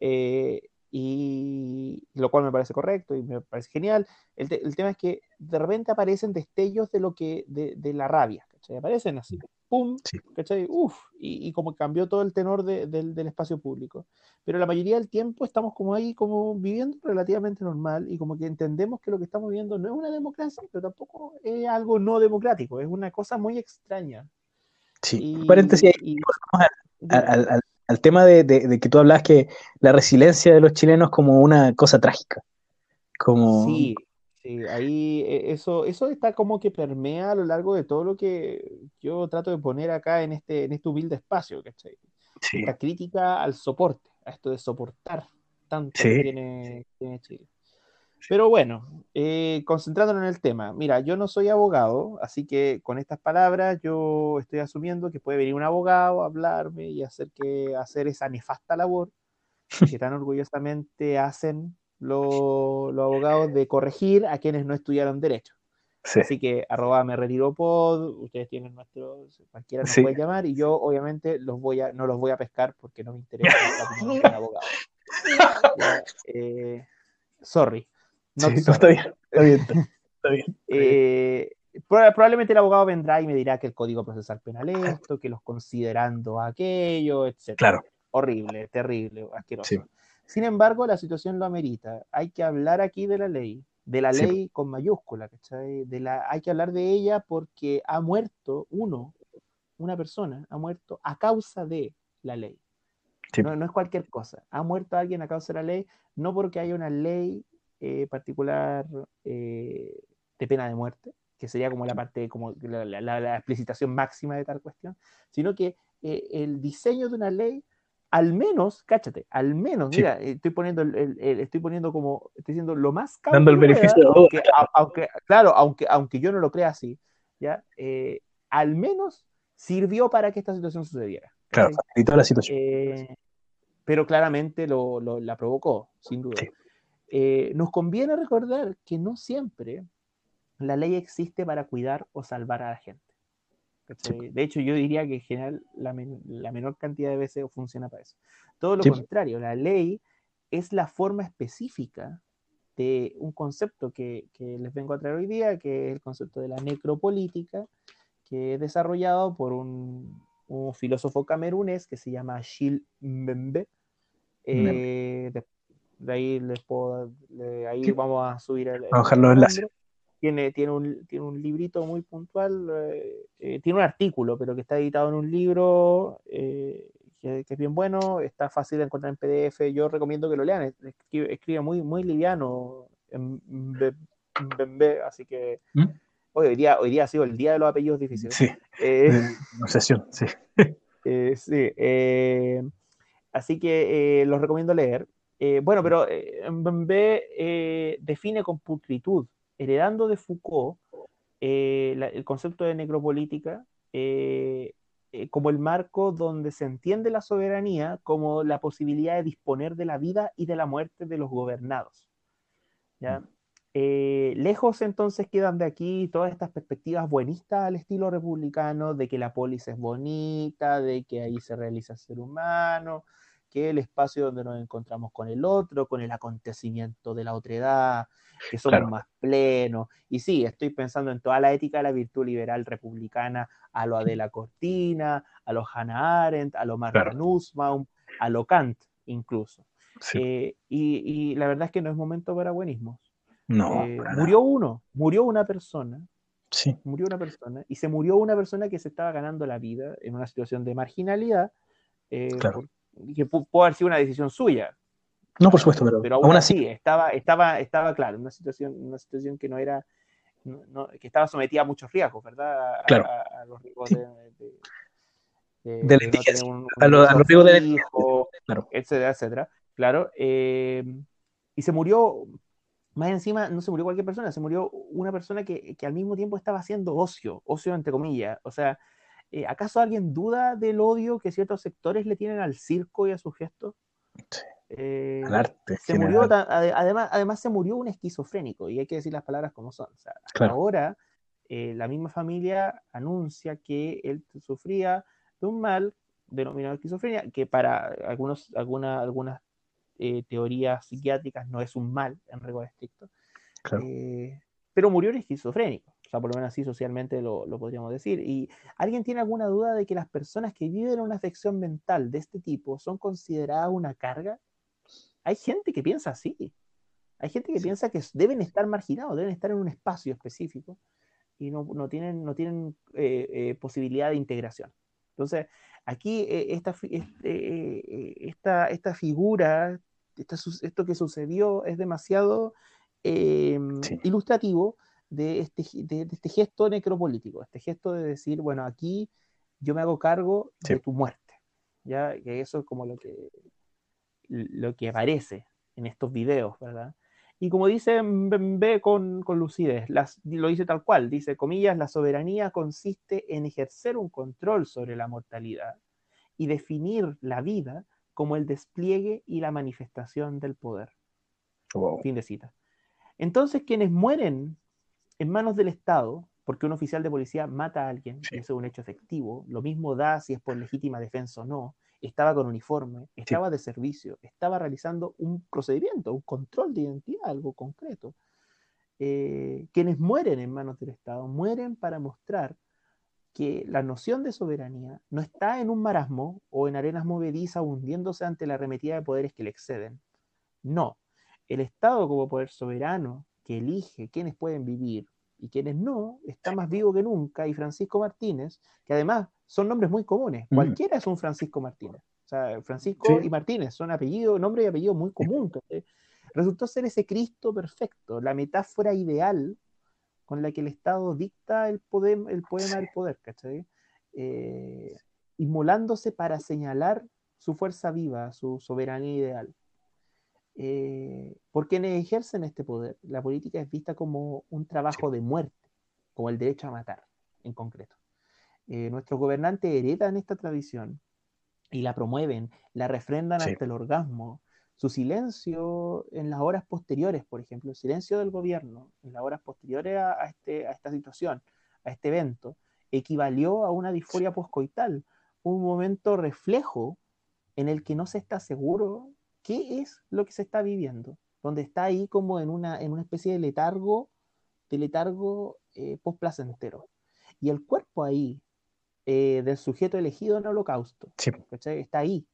eh, y lo cual me parece correcto y me parece genial. El, te- el tema es que de repente aparecen destellos de lo que, de, de la rabia, ¿cachai? Aparecen así, ¡pum! Sí. ¿cachai? Uf, y, y como cambió todo el tenor de- del, del espacio público. Pero la mayoría del tiempo estamos como ahí, como viviendo relativamente normal y como que entendemos que lo que estamos viviendo no es una democracia, pero tampoco es algo no democrático, es una cosa muy extraña. Sí, Y- paréntesis ahí, y- al, al- al- al tema de, de- de que tú hablabas que la resiliencia de los chilenos como una cosa trágica. Como, Sí, sí, ahí eh, eso, eso está como que permea a lo largo de todo lo que yo trato de poner acá en este, en este humilde espacio, ¿cachai? sí, Esta crítica al soporte, a esto de soportar tanto Sí. que tiene, tiene Chile. Pero bueno, eh, concentrándonos en el tema, mira, yo no soy abogado, así que con estas palabras yo estoy asumiendo que puede venir un abogado a hablarme y hacer, que, hacer esa nefasta labor que tan orgullosamente hacen los, los abogados de corregir a quienes no estudiaron derecho. sí, Así que arroba me retiro pod, ustedes tienen nuestro, cualquiera nos Sí. puede llamar y yo obviamente los voy a, no los voy a pescar porque no me interesa la opinión de un abogado. Ya, eh, sorry. Sí, no, está bien, está bien, está, está bien. Eh, proba- probablemente el abogado vendrá y me dirá que el código procesal penal es esto, que los considerando aquello, etc. Claro. Horrible, terrible, asqueroso. Sí. Sin embargo, la situación lo amerita. Hay que hablar aquí de la ley, de la Sí. ley con mayúscula, ¿cachai? De la, hay que hablar de ella porque ha muerto uno, una persona, ha muerto a causa de la ley. Sí. No, no es cualquier cosa. Ha muerto alguien a causa de la ley, no porque haya una ley eh, particular eh, de pena de muerte, que sería como la parte, como la, la- la- explicitación máxima de tal cuestión, sino que eh, el diseño de una ley, al menos, cáchate, al menos, Sí. mira, estoy poniendo, el, el- el- estoy poniendo como, estoy diciendo lo más Dando el beneficio duda, aunque, a- aunque- claro, aunque, aunque yo no lo crea así, ¿ya? Eh, al menos sirvió para que esta situación sucediera. Claro, facilitó la situación. Eh, pero claramente lo, lo- la provocó, sin duda. Sí. Eh, nos conviene recordar que no siempre la ley existe para cuidar o salvar a la gente. De hecho, yo diría que en general la, men- la menor cantidad de veces funciona para eso. Todo lo Sí. contrario, la ley es la forma específica de un concepto que, que les vengo a traer hoy día, que es el concepto de la necropolítica, que es desarrollado por un, un filósofo camerunés que se llama Gilles Mbembe. Eh, de, ahí les puedo, de ahí vamos a subir el, Vamos el nombre. Tiene, tiene, un, tiene un librito muy puntual, eh, eh, tiene un artículo, pero que está editado en un libro eh, que, que es bien bueno, está fácil de encontrar en PDF. Yo recomiendo que lo lean, es- escribe, escribe muy, muy liviano, en así que ¿Mm? hoy, día, hoy día ha sido el día de los apellidos difíciles. Sí, obsesión, sí. sí, así que los recomiendo leer. Eh, bueno, pero eh, Mbembe eh, define con pulcritud, heredando de Foucault, eh, la- el concepto de necropolítica eh, eh, como el marco donde se entiende la soberanía como la posibilidad de disponer de la vida y de la muerte de los gobernados. ¿ya? Eh, lejos entonces quedan de aquí todas estas perspectivas buenistas al estilo republicano, de que la polis es bonita, de que ahí se realiza el ser humano, que el espacio donde nos encontramos con el otro, con el acontecimiento de la otredad, que somos Claro. más plenos. Y sí, estoy pensando en toda la ética de la virtud liberal republicana, a lo Adela Cortina, a lo Hannah Arendt, a lo Marta Claro. Nussbaum, a lo Kant incluso. sí. Eh, y, y la verdad es que no es momento para buenismos. No, Eh, murió uno, murió una persona, Sí, murió una persona, y se murió una persona que se estaba ganando la vida en una situación de marginalidad, eh, Claro. por- que pu- pudo haber sido una decisión suya, no, por supuesto, pero, pero aún, aún así, así, estaba, estaba, estaba claro, una situación, una situación que no era, no- que estaba sometida a muchos riesgos, ¿verdad? A, Claro. a- a los riesgos Sí. de, de- de- De la de no indigencia, tener un- a lo- a los riesgos de la fijo, claro. etcétera, etcétera. Claro. eh, y se murió, más encima, no se murió cualquier persona, se murió una persona que, que al mismo tiempo estaba haciendo ocio, ocio entre comillas. O sea, eh, ¿acaso alguien duda del odio que ciertos sectores le tienen al circo y a sus gestos? Sí. Eh, al arte. se general. murió, además, además se murió un esquizofrénico, y hay que decir las palabras como son. O sea, Claro. ahora eh, la misma familia anuncia que él sufría de un mal denominado esquizofrenia, que para algunos, alguna- algunas eh, teorías psiquiátricas no es un mal en rigor estricto, Claro. eh, pero murió en esquizofrénico. O sea, por lo menos así socialmente lo, lo podríamos decir. ¿Y alguien tiene alguna duda de que las personas que viven una afección mental de este tipo son consideradas una carga? Hay gente que piensa así. Hay gente que piensa que deben estar marginados, deben estar en un espacio específico y no, no tienen, no tienen eh, eh, posibilidad de integración. Entonces, aquí eh, esta, este, esta, esta figura, esta esto que sucedió es demasiado eh, Sí. ilustrativo de este, de, de este gesto necropolítico, este gesto de decir, bueno, aquí yo me hago cargo Sí. de tu muerte. ¿ya? Que eso es como lo que, lo que aparece en estos videos, ¿verdad? Y como dice Mbembe con, con lucidez, las, lo dice tal cual, dice, comillas, la soberanía consiste en ejercer un control sobre la mortalidad y definir la vida como el despliegue y la manifestación del poder. Wow. Fin de cita. Entonces, quienes mueren en manos del Estado, porque un oficial de policía mata a alguien, Sí. eso es un hecho efectivo, lo mismo da si es por legítima defensa o no, estaba con uniforme, estaba de servicio, estaba realizando un procedimiento, un control de identidad, algo concreto. Eh, quienes mueren en manos del Estado mueren para mostrar que la noción de soberanía no está en un marasmo o en arenas movedizas hundiéndose ante la arremetida de poderes que le exceden. No, el Estado como poder soberano que elige quiénes pueden vivir y quienes no, está más vivo que nunca. Y Francisco Martínez, que además son nombres muy comunes, Mm. cualquiera es un Francisco Martínez. O sea, Francisco Sí. y Martínez son apellido, nombre y apellido muy común. Resultó ser ese Cristo perfecto, la metáfora ideal con la que el Estado dicta el, poder, el poema del poder, ¿cachai? Eh, inmolándose para señalar su fuerza viva, su soberanía ideal. Eh, por quienes ejercen este poder, la política es vista como un trabajo de muerte, como el derecho a matar, en concreto. Eh, nuestros gobernantes heredan esta tradición y la promueven, la refrendan Sí. hasta el orgasmo. Su silencio en las horas posteriores, por ejemplo, el silencio del gobierno en las horas posteriores a, a este, a esta situación, a este evento, equivalió a una disforia poscoital, un momento reflejo en el que no se está seguro qué es lo que se está viviendo, donde está ahí como en una, en una especie de letargo, de letargo eh, postplacentero. Y el cuerpo ahí eh, del sujeto elegido en el holocausto, Sí. Está ahí.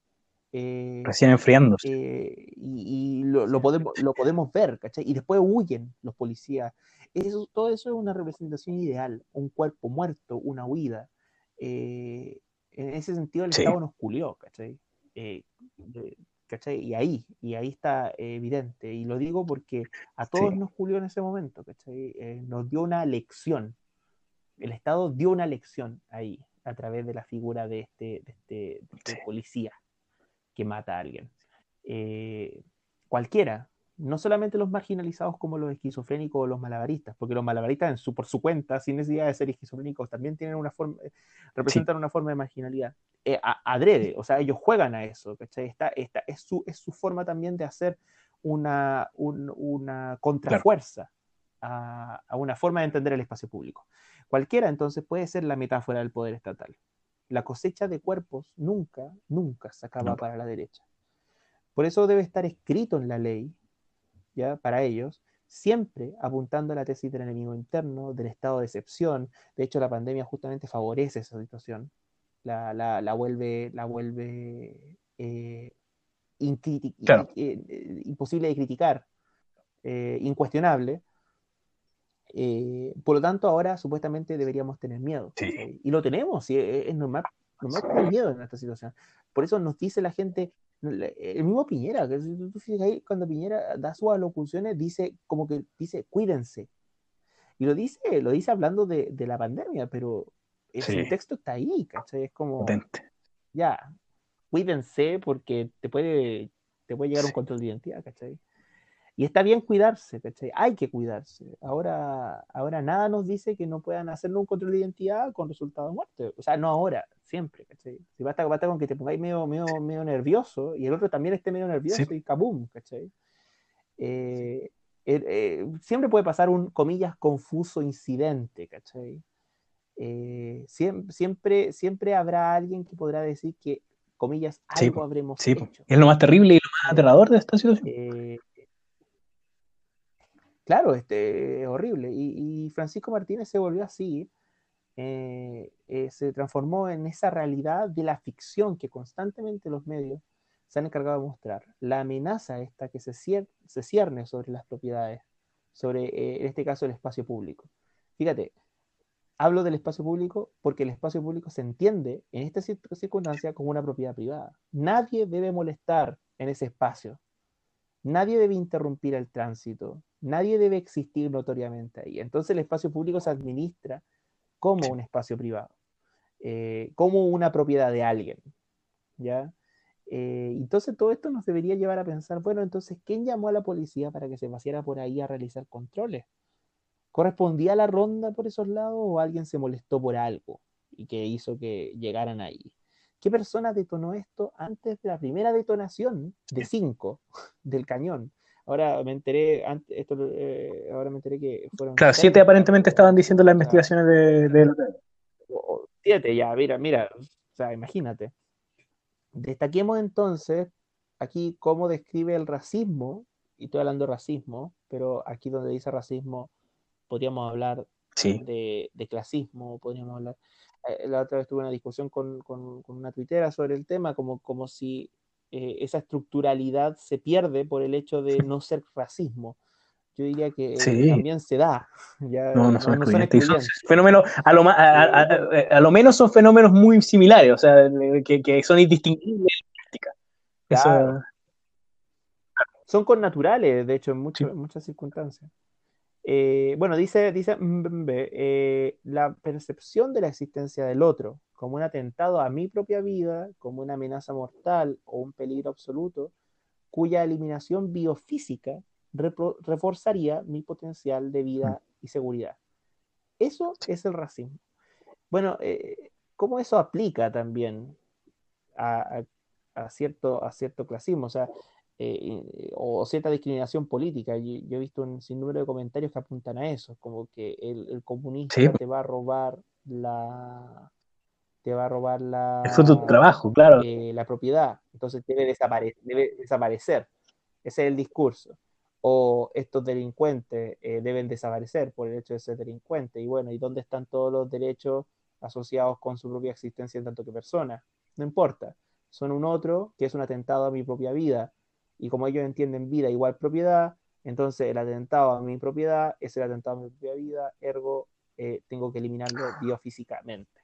Eh, recién enfriándose. eh, y, y lo, lo podemos, lo podemos ver, ¿cachai? Y después huyen los policías. Eso, todo eso es una representación ideal, un cuerpo muerto, una huida. Eh, en ese sentido el Sí. Estado nos culió, ¿cachai? Eh, de- ¿cachai? Y ahí, y ahí está evidente. Y lo digo porque a todos Sí. nos culió en ese momento, ¿cachai? Eh, nos dio una lección. El Estado dio una lección ahí, a través de la figura de este, de este, de este Sí. policía que mata a alguien. Eh, cualquiera, no solamente los marginalizados como los esquizofrénicos o los malabaristas, porque los malabaristas en su, por su cuenta, sin necesidad de ser esquizofrénicos, también tienen una forma, eh, representan una forma de marginalidad. Eh, a- adrede, o sea, ellos juegan a eso, ¿cachai? Esta, esta, es, su, es su forma también de hacer una, un- una contrafuerza a, a una forma de entender el espacio público. Cualquiera entonces puede ser la metáfora del poder estatal. La cosecha de cuerpos nunca, nunca se acaba No. para la derecha. Por eso debe estar escrito en la ley, ya para ellos, siempre apuntando a la tesis del enemigo interno, del estado de excepción. De hecho, la pandemia justamente favorece esa situación, la, la- la vuelve, la vuelve eh, Claro. eh, eh, imposible de criticar, incuestionable. Por lo tanto, ahora supuestamente deberíamos tener miedo. Y lo tenemos, y es, es normal, normal tener miedo en esta situación. Por eso nos dice la gente, el mismo Piñera, que tú fijas ahí, cuando Piñera da sus alocuciones, dice como que dice, cuídense. Y lo dice, lo dice hablando de, de la pandemia, pero el Sí. texto está ahí, ¿cachai? Es como, Potente. ya, cuídense porque te puede, te puede llegar un Sí. control de identidad, ¿cachai? Y está bien cuidarse, ¿cachai? Hay que cuidarse. Ahora, ahora nada nos dice que no puedan hacer un control de identidad con resultado de muerte. O sea, no ahora, siempre, ¿cachai? Si basta, basta con que te pongáis medio, medio, medio nervioso y el otro también esté medio nervioso Sí. y kabum, ¿cachai? Eh, eh, eh, siempre puede pasar un, comillas, confuso incidente, ¿cachai? Eh, siem- siempre, siempre habrá alguien que podrá decir que, comillas, Sí, algo po, habremos Sí, hecho. es lo más terrible y lo más aterrador de esta situación. Eh, claro, este, es horrible. Y, Francisco Martínez se volvió así, eh, eh, se transformó en esa realidad de la ficción que constantemente los medios se han encargado de mostrar. La amenaza esta que se, cier- se cierne sobre las propiedades, sobre, eh, en este caso, el espacio público. Fíjate, hablo del espacio público porque el espacio público se entiende en esta cir- circunstancia como una propiedad privada. Nadie debe molestar en ese espacio. Nadie debe interrumpir el tránsito. Nadie debe existir notoriamente ahí. Entonces el espacio público se administra como un espacio privado, eh, como una propiedad de alguien. ¿ya? Eh, entonces todo esto nos debería llevar a pensar, bueno, entonces, ¿quién llamó a la policía para que se paseara por ahí a realizar controles? ¿Correspondía la ronda por esos lados o alguien se molestó por algo y que hizo que llegaran ahí? ¿Qué persona detonó esto antes de la primera detonación de cinco del cañón? Ahora me enteré, antes, esto, eh, ahora me enteré que fueron Claro, siete aparentemente estaban diciendo las Ah. investigaciones de, siete ya, mira, mira, o sea, imagínate. Destaquemos entonces aquí cómo describe el racismo, y estoy hablando de racismo, pero aquí donde dice racismo podríamos hablar Sí, de, de clasismo, podríamos hablar. eh, la otra vez tuve una discusión con, con- con una tuitera sobre el tema, como, como si eh, esa estructuralidad se pierde por el hecho de no ser racismo. Yo diría que eh, Sí. también se da. Ya, no, no son y son fenómenos, a lo, ma- a, a- a- a lo menos son fenómenos muy similares, o sea, que, que son indistinguibles. de la práctica. Eso- Claro. son connaturales, de hecho, en, mucho- en muchas circunstancias. Eh, bueno, dice, dice eh, la percepción de la existencia del otro como un atentado a mi propia vida, como una amenaza mortal o un peligro absoluto, cuya eliminación biofísica reforzaría mi potencial de vida y seguridad. Eso es el racismo. Bueno, eh, ¿cómo eso aplica también a, a- a cierto, a cierto clasismo? O sea, eh, o cierta discriminación política. Yo, yo he visto un sinnúmero de comentarios que apuntan a eso, como que el, el comunista Sí. te va a robar la te va a robar la, es tu trabajo, claro. eh, la propiedad, entonces debe, desapare- debe desaparecer. Ese es el discurso. O estos delincuentes eh, deben desaparecer por el hecho de ser delincuentes. Y bueno, ¿y dónde están todos los derechos asociados con su propia existencia en tanto que persona? No importa. Son un otro que es un atentado a mi propia vida. Y como ellos entienden vida igual propiedad, entonces el atentado a mi propiedad es el atentado a mi propia vida, ergo eh, tengo que eliminarlo biofísicamente.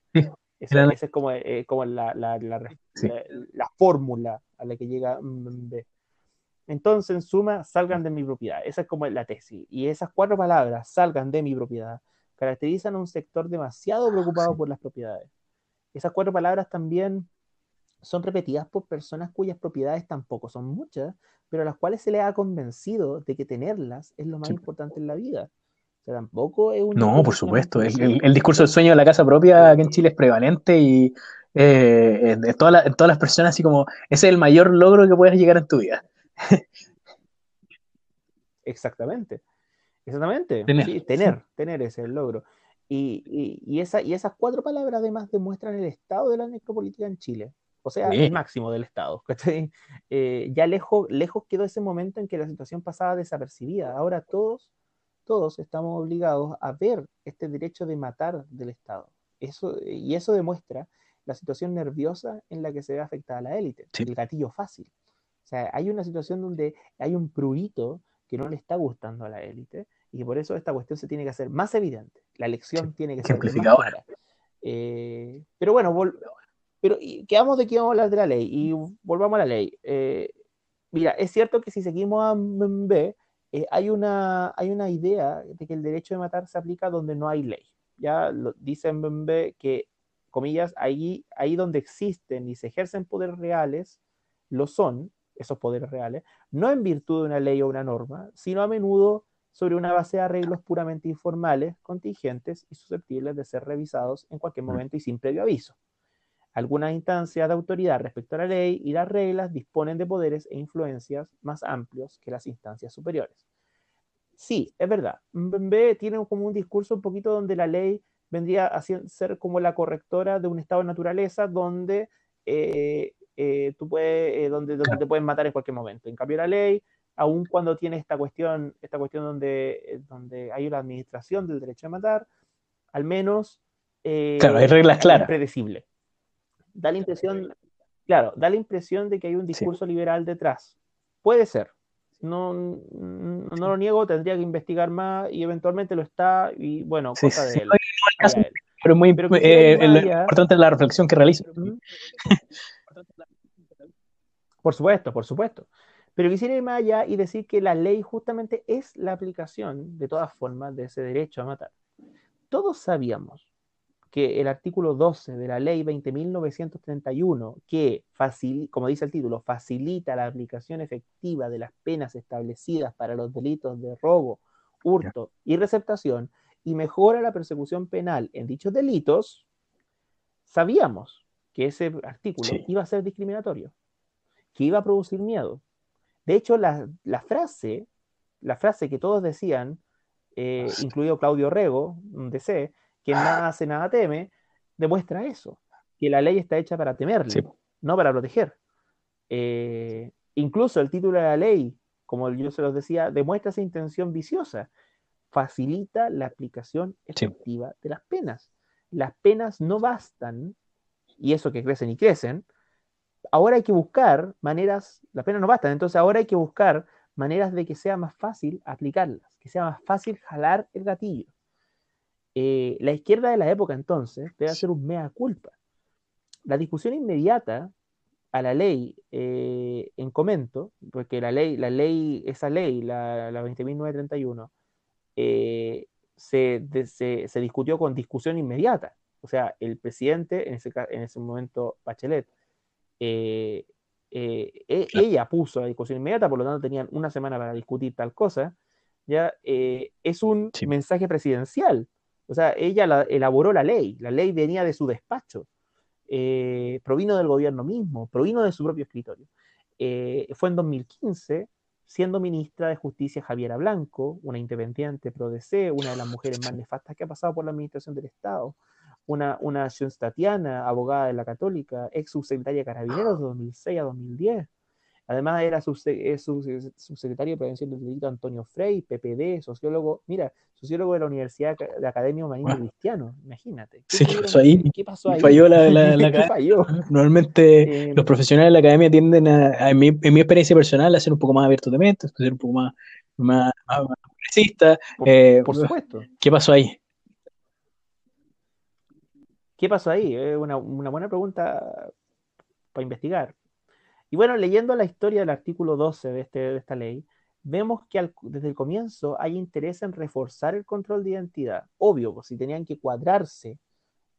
Esa, es como, eh, como la, la, la, Sí. la- la fórmula a la que llega Mbembe. Entonces, en suma, salgan de mi propiedad. Esa es como la tesis. Y esas cuatro palabras, salgan de mi propiedad, caracterizan a un sector demasiado preocupado Sí. por las propiedades. Esas cuatro palabras también son repetidas por personas cuyas propiedades tampoco son muchas, pero a las cuales se les ha convencido de que tenerlas es lo más Sí. importante en la vida. O sea, tampoco es un No, por supuesto. El, el- el discurso del sueño de la casa propia aquí en Chile es prevalente y eh, en, todas las- en todas las personas, así como ese es el mayor logro que puedes llegar en tu vida. Exactamente. Exactamente. Tener. Sí, tener, tener ese el logro. Y, y- y esa, y esas cuatro palabras además demuestran el estado de la necropolítica en Chile. O sea, Sí. el máximo del estado. Eh, ya lejos, lejos quedó ese momento en que la situación pasaba desapercibida. Ahora todos, todos estamos obligados a ver este derecho de matar del Estado. Eso, y eso demuestra la situación nerviosa en la que se ve afectada la élite, Sí. el gatillo fácil. O sea, hay una situación donde hay un prurito que no le está gustando a la élite y por eso esta cuestión se tiene que hacer más evidente. La elección tiene que ser más clara. Eh, pero bueno, vol- pero y quedamos de que vamos a hablar de la ley y volvamos a la ley. Eh, mira, es cierto que si seguimos a Mbembe, eh, hay, una, hay una idea de que el derecho de matar se aplica donde no hay ley. Ya lo, dice Mbembe que, comillas, ahí, ahí donde existen y se ejercen poderes reales, lo son, esos poderes reales, no en virtud de una ley o una norma, sino a menudo sobre una base de arreglos puramente informales, contingentes y susceptibles de ser revisados en cualquier momento y sin previo aviso. Algunas instancias de autoridad respecto a la ley y las reglas disponen de poderes e influencias más amplios que las instancias superiores. Sí, es verdad. Mbembe tiene como un discurso un poquito donde la ley vendría a ser- como la correctora de un estado de naturaleza donde, eh, eh, tú puedes, eh, donde, donde te pueden matar en cualquier momento. En cambio, la ley, aun cuando tiene esta cuestión, esta cuestión donde, donde hay una administración del derecho a matar, al menos Claro, hay reglas es claras. predecible. Da la impresión, claro, da la impresión de que hay un discurso liberal detrás. Puede ser. No, no, no lo niego, tendría que investigar más y eventualmente lo está y bueno, Sí, cosa sí, de él. no. Pero es muy Pero eh, lo allá. importante es la reflexión que realiza. Por supuesto, por supuesto. Pero quisiera ir más allá y decir que la ley justamente es la aplicación, de todas formas, de ese derecho a matar. Todos sabíamos que el artículo 12 de la ley 20.931, que, facil- como dice el título, facilita la aplicación efectiva de las penas establecidas para los delitos de robo, hurto y receptación, y mejora la persecución penal en dichos delitos, sabíamos que ese artículo Sí. iba a ser discriminatorio, que iba a producir miedo. De hecho, la, la frase, la frase que todos decían, eh, incluido Claudio Rego, un DC, que nada hace, nada teme, demuestra eso, que la ley está hecha para temerle, Sí. no para proteger. Eh, incluso el título de la ley, como yo se los decía, demuestra esa intención viciosa, facilita la aplicación Sí. efectiva de las penas. Las penas no bastan, y eso que crecen y crecen, ahora hay que buscar maneras, las penas no bastan, entonces ahora hay que buscar maneras de que sea más fácil aplicarlas, que sea más fácil jalar el gatillo. Eh, la izquierda de la época entonces debe hacer un mea culpa. La discusión inmediata a la ley eh, en comento, porque la ley, la ley, esa ley, la, la 20.931, eh, se, de- se, se discutió con discusión inmediata. O sea, el presidente, en ese, en ese momento Bachelet, eh, eh, e- ella puso la discusión inmediata, por lo tanto tenían una semana para discutir tal cosa, ya eh, es un Sí. mensaje presidencial. O sea, ella la- elaboró la ley, la ley venía de su despacho, eh, provino del gobierno mismo, provino de su propio escritorio. Eh, fue en 2015, siendo ministra de Justicia Javiera Blanco, una independiente pro DC, una de las mujeres más nefastas que ha pasado por la administración del Estado, una, una Tatiana, abogada de la Católica, ex subsecretaria de Carabineros de 2006 a 2010. Además era subse- es subse- subsecretario de Prevención del Delito Antonio Frey, PPD, sociólogo, mira, sociólogo de la Universidad de Academia Humanismo Wow. Cristiano, imagínate. Sí, ¿qué pasó ahí? ¿Qué pasó ahí? Falló la- la- la ¿Qué falló? Normalmente Eh, los profesionales de la academia tienden a, a- en, mi, en mi experiencia personal, a ser un poco más abiertos de mente, a ser un poco más, más, más, más progresistas. por, Eh, por supuesto. ¿Qué pasó ahí? ¿Qué pasó ahí? Es una, una buena pregunta para investigar. Y bueno, leyendo la historia del artículo 12 de, este, de esta ley, vemos que al- desde el comienzo hay interés en reforzar el control de identidad. Obvio, pues si tenían que cuadrarse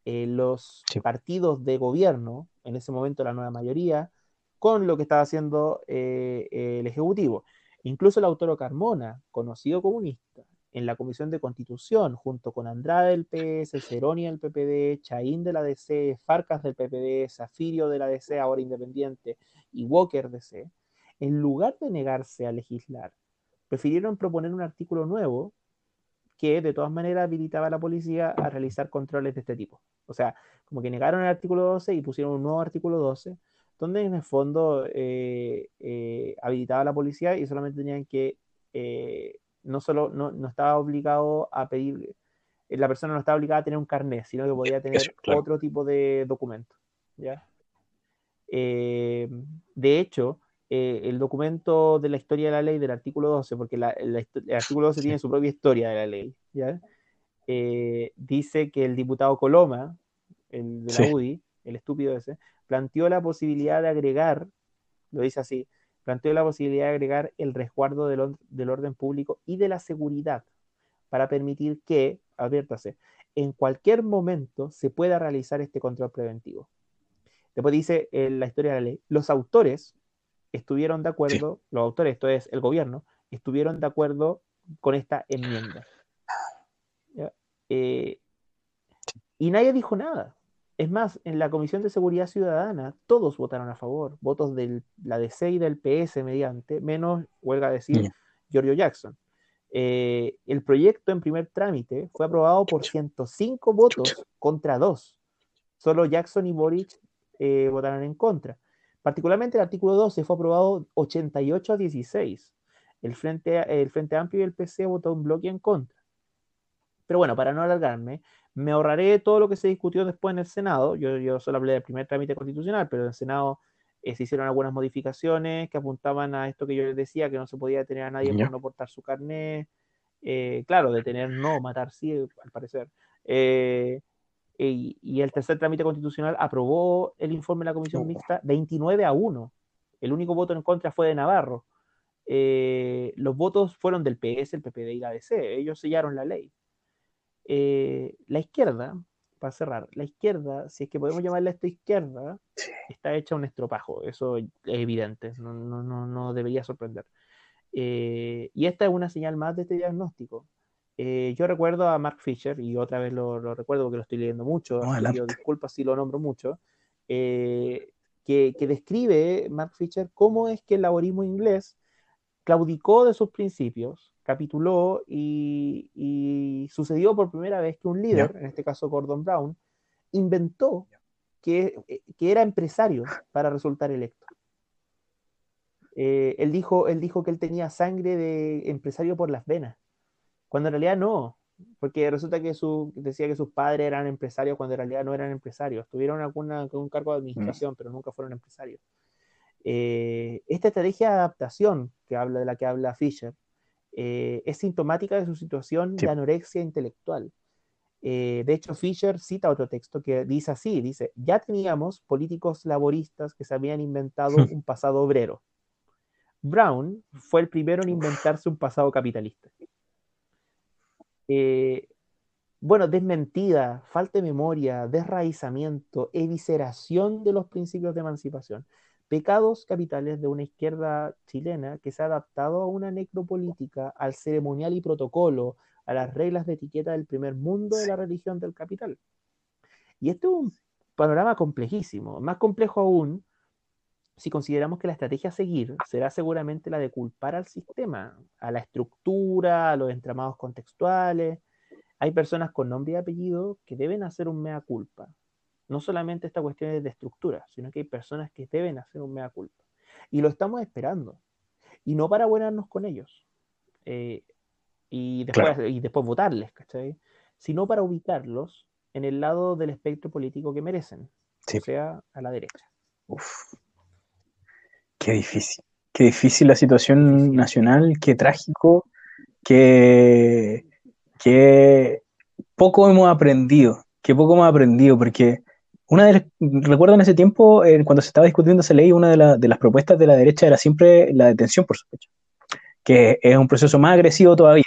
eh, los Sí. partidos de gobierno, en ese momento la nueva mayoría, con lo que estaba haciendo eh, eh, el Ejecutivo. Incluso el autor Carmona, conocido comunista, en la Comisión de Constitución, junto con Andrade del PS, Ceroni del PPD, Chaín de la DC, Farcas del PPD, Zafirio de la DC, ahora independiente, y Walker DC, en lugar de negarse a legislar, prefirieron proponer un artículo nuevo que de todas maneras habilitaba a la policía a realizar controles de este tipo. O sea, como que negaron el artículo 12 y pusieron un nuevo artículo 12, donde en el fondo eh, eh, habilitaba a la policía y solamente tenían que, eh, no solo, no, no estaba obligado a pedir, eh, la persona no estaba obligada a tener un carnet, sino que podía tener Eso, claro. otro tipo de documento. ¿ya? Eh, de hecho, eh, el documento de la historia de la ley del artículo 12, porque la- la histo- el artículo 12 tiene su propia historia de la ley, ¿ya? Eh, dice que el diputado Coloma, el de la Sí. UDI, el estúpido ese, planteó la posibilidad de agregar, lo dice así, planteó la posibilidad de agregar el resguardo del, or- del orden público y de la seguridad para permitir que, adviértase, en cualquier momento se pueda realizar este control preventivo. Después dice en la historia de la ley, los autores estuvieron de acuerdo, los autores, esto es el gobierno, estuvieron de acuerdo con esta enmienda. Eh, y nadie dijo nada. Es más, en la Comisión de Seguridad Ciudadana todos votaron a favor, votos de la DC y del PS mediante, menos, huelga decir, Ya. Giorgio Jackson. Eh, el proyecto en primer trámite fue aprobado por 105 votos contra 2. Solo Jackson y Boric eh, votaron en contra. Particularmente el artículo 12 fue aprobado 88 a 16. El Frente, el Frente Amplio y el PC votó un bloque en contra. Pero bueno, para no alargarme, me ahorraré todo lo que se discutió después en el Senado. Yo, yo solo hablé del primer trámite constitucional, pero en el Senado eh, se hicieron algunas modificaciones que apuntaban a esto que yo les decía, que no se podía detener a nadie Ya. por no portar su carnet. Eh, claro, detener no, matar sí, al parecer. Eh, y, y el tercer trámite constitucional aprobó el informe de la comisión Oh. mixta 29 a 1. El único voto en contra fue de Navarro. Eh, los votos fueron del PS, el PPD y la DC. Ellos sellaron la ley. Eh, la izquierda, para cerrar, la izquierda, si es que podemos llamarla esta izquierda, está hecha un estropajo. Eso es evidente. No, no, no, no debería sorprender. Eh, y esta es una señal más de este diagnóstico. Eh, yo recuerdo a Mark Fisher, y otra vez lo, lo recuerdo porque lo estoy leyendo mucho, No, yo disculpa si lo nombro mucho, eh, que, que describe Mark Fisher cómo es que el laborismo inglés claudicó de sus principios, capituló y, y sucedió por primera vez que un líder, en este caso Gordon Brown, inventó que, eh, que era empresario para resultar electo. Eh, él, dijo, él dijo que él tenía sangre de empresario por las venas, cuando en realidad no, porque resulta que su, decía que sus padres eran empresarios cuando en realidad no eran empresarios, tuvieron alguna, algún cargo de administración, pero nunca fueron empresarios. Eh, esta estrategia de adaptación que habla de la que habla Fisher eh, es sintomática de su situación Sí. de anorexia intelectual. Eh, de hecho, Fisher cita otro texto que dice así, dice, ya teníamos políticos laboristas que se habían inventado un pasado obrero. Brown fue el primero en inventarse un pasado capitalista. Eh, bueno, desmentida, falta de memoria, desraizamiento, evisceración de los principios de emancipación. Pecados capitales de una izquierda chilena que se ha adaptado a una necropolítica, al ceremonial y protocolo, a las reglas de etiqueta del primer mundo de la religión del capital. Y esto es un panorama complejísimo, más complejo aún si consideramos que la estrategia a seguir será seguramente la de culpar al sistema, a la estructura, a los entramados contextuales. Hay personas con nombre y apellido que deben hacer un mea culpa. No solamente esta cuestión es de estructura, sino que hay personas que deben hacer un mea culpa. Y lo estamos esperando. Y no para buenarnos con ellos. Eh, y, después, y después votarles, ¿cachai? Sino para ubicarlos en el lado del espectro político que merecen. Sí. O sea, a la derecha. Uf. Qué difícil. Qué difícil la situación nacional, qué trágico, qué, qué poco hemos aprendido, qué poco hemos aprendido, porque una de las, recuerdo en ese tiempo, eh, cuando se estaba discutiendo esa ley, una de, la- de las propuestas de la derecha era siempre la detención por sospecha, que es un proceso más agresivo todavía,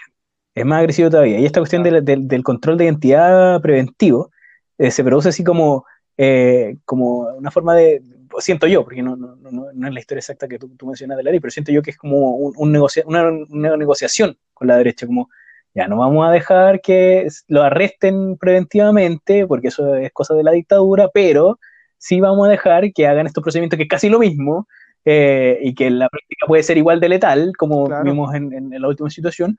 es más agresivo todavía. Y esta cuestión del- control de identidad preventivo eh, se produce así como, eh, como una forma de, siento yo, porque no, no, no, no es la historia exacta que tú, tú mencionas de la ley, pero siento yo que es como un, un negocia- una, una negociación con la derecha, como ya no vamos a dejar que lo arresten preventivamente, porque eso es cosa de la dictadura, pero sí vamos a dejar que hagan estos procedimientos que es casi lo mismo eh, y que en la práctica puede ser igual de letal, como Claro. vimos en, en- en la última situación,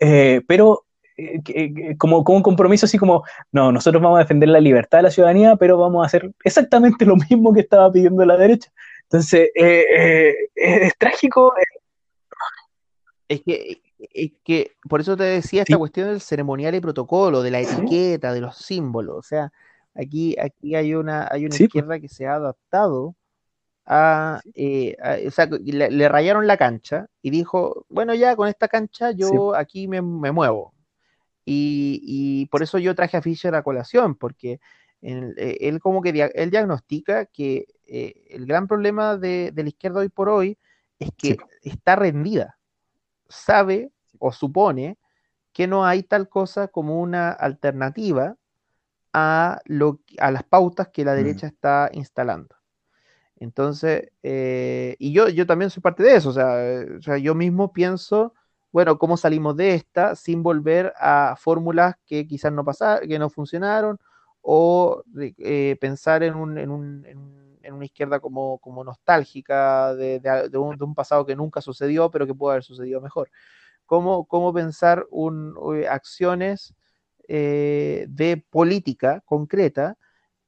eh, pero eh, como, como un compromiso así como, no, nosotros vamos a defender la libertad de la ciudadanía, pero vamos a hacer exactamente lo mismo que estaba pidiendo la derecha. Entonces, eh, eh, es, es trágico, Es que, es que por eso te decía esta Sí. cuestión del ceremonial y protocolo, de la etiqueta, de los símbolos. O sea, aquí, aquí hay una, hay una Sí, pues. izquierda que se ha adaptado a, eh, a- o sea, le, le rayaron la cancha y dijo, bueno, ya con esta cancha yo aquí me, me muevo. Y, y por eso yo traje a Fisher a colación, porque en- eh, él como que dia- él diagnostica que eh, el gran problema de, de la izquierda hoy por hoy es que está rendida, sabe o supone que no hay tal cosa como una alternativa a, lo, a las pautas que la Mm. derecha está instalando. Entonces, eh, y yo, yo también soy parte de eso, o sea, o sea, yo mismo pienso, bueno, ¿cómo salimos de esta sin volver a fórmulas que quizás no pasaron, que no funcionaron, o eh, pensar en, un, en, un- en un- en una izquierda como, como nostálgica de, de- de un, de un pasado que nunca sucedió, pero que pudo haber sucedido mejor? ¿Cómo, cómo pensar un, eh, acciones eh, de política concreta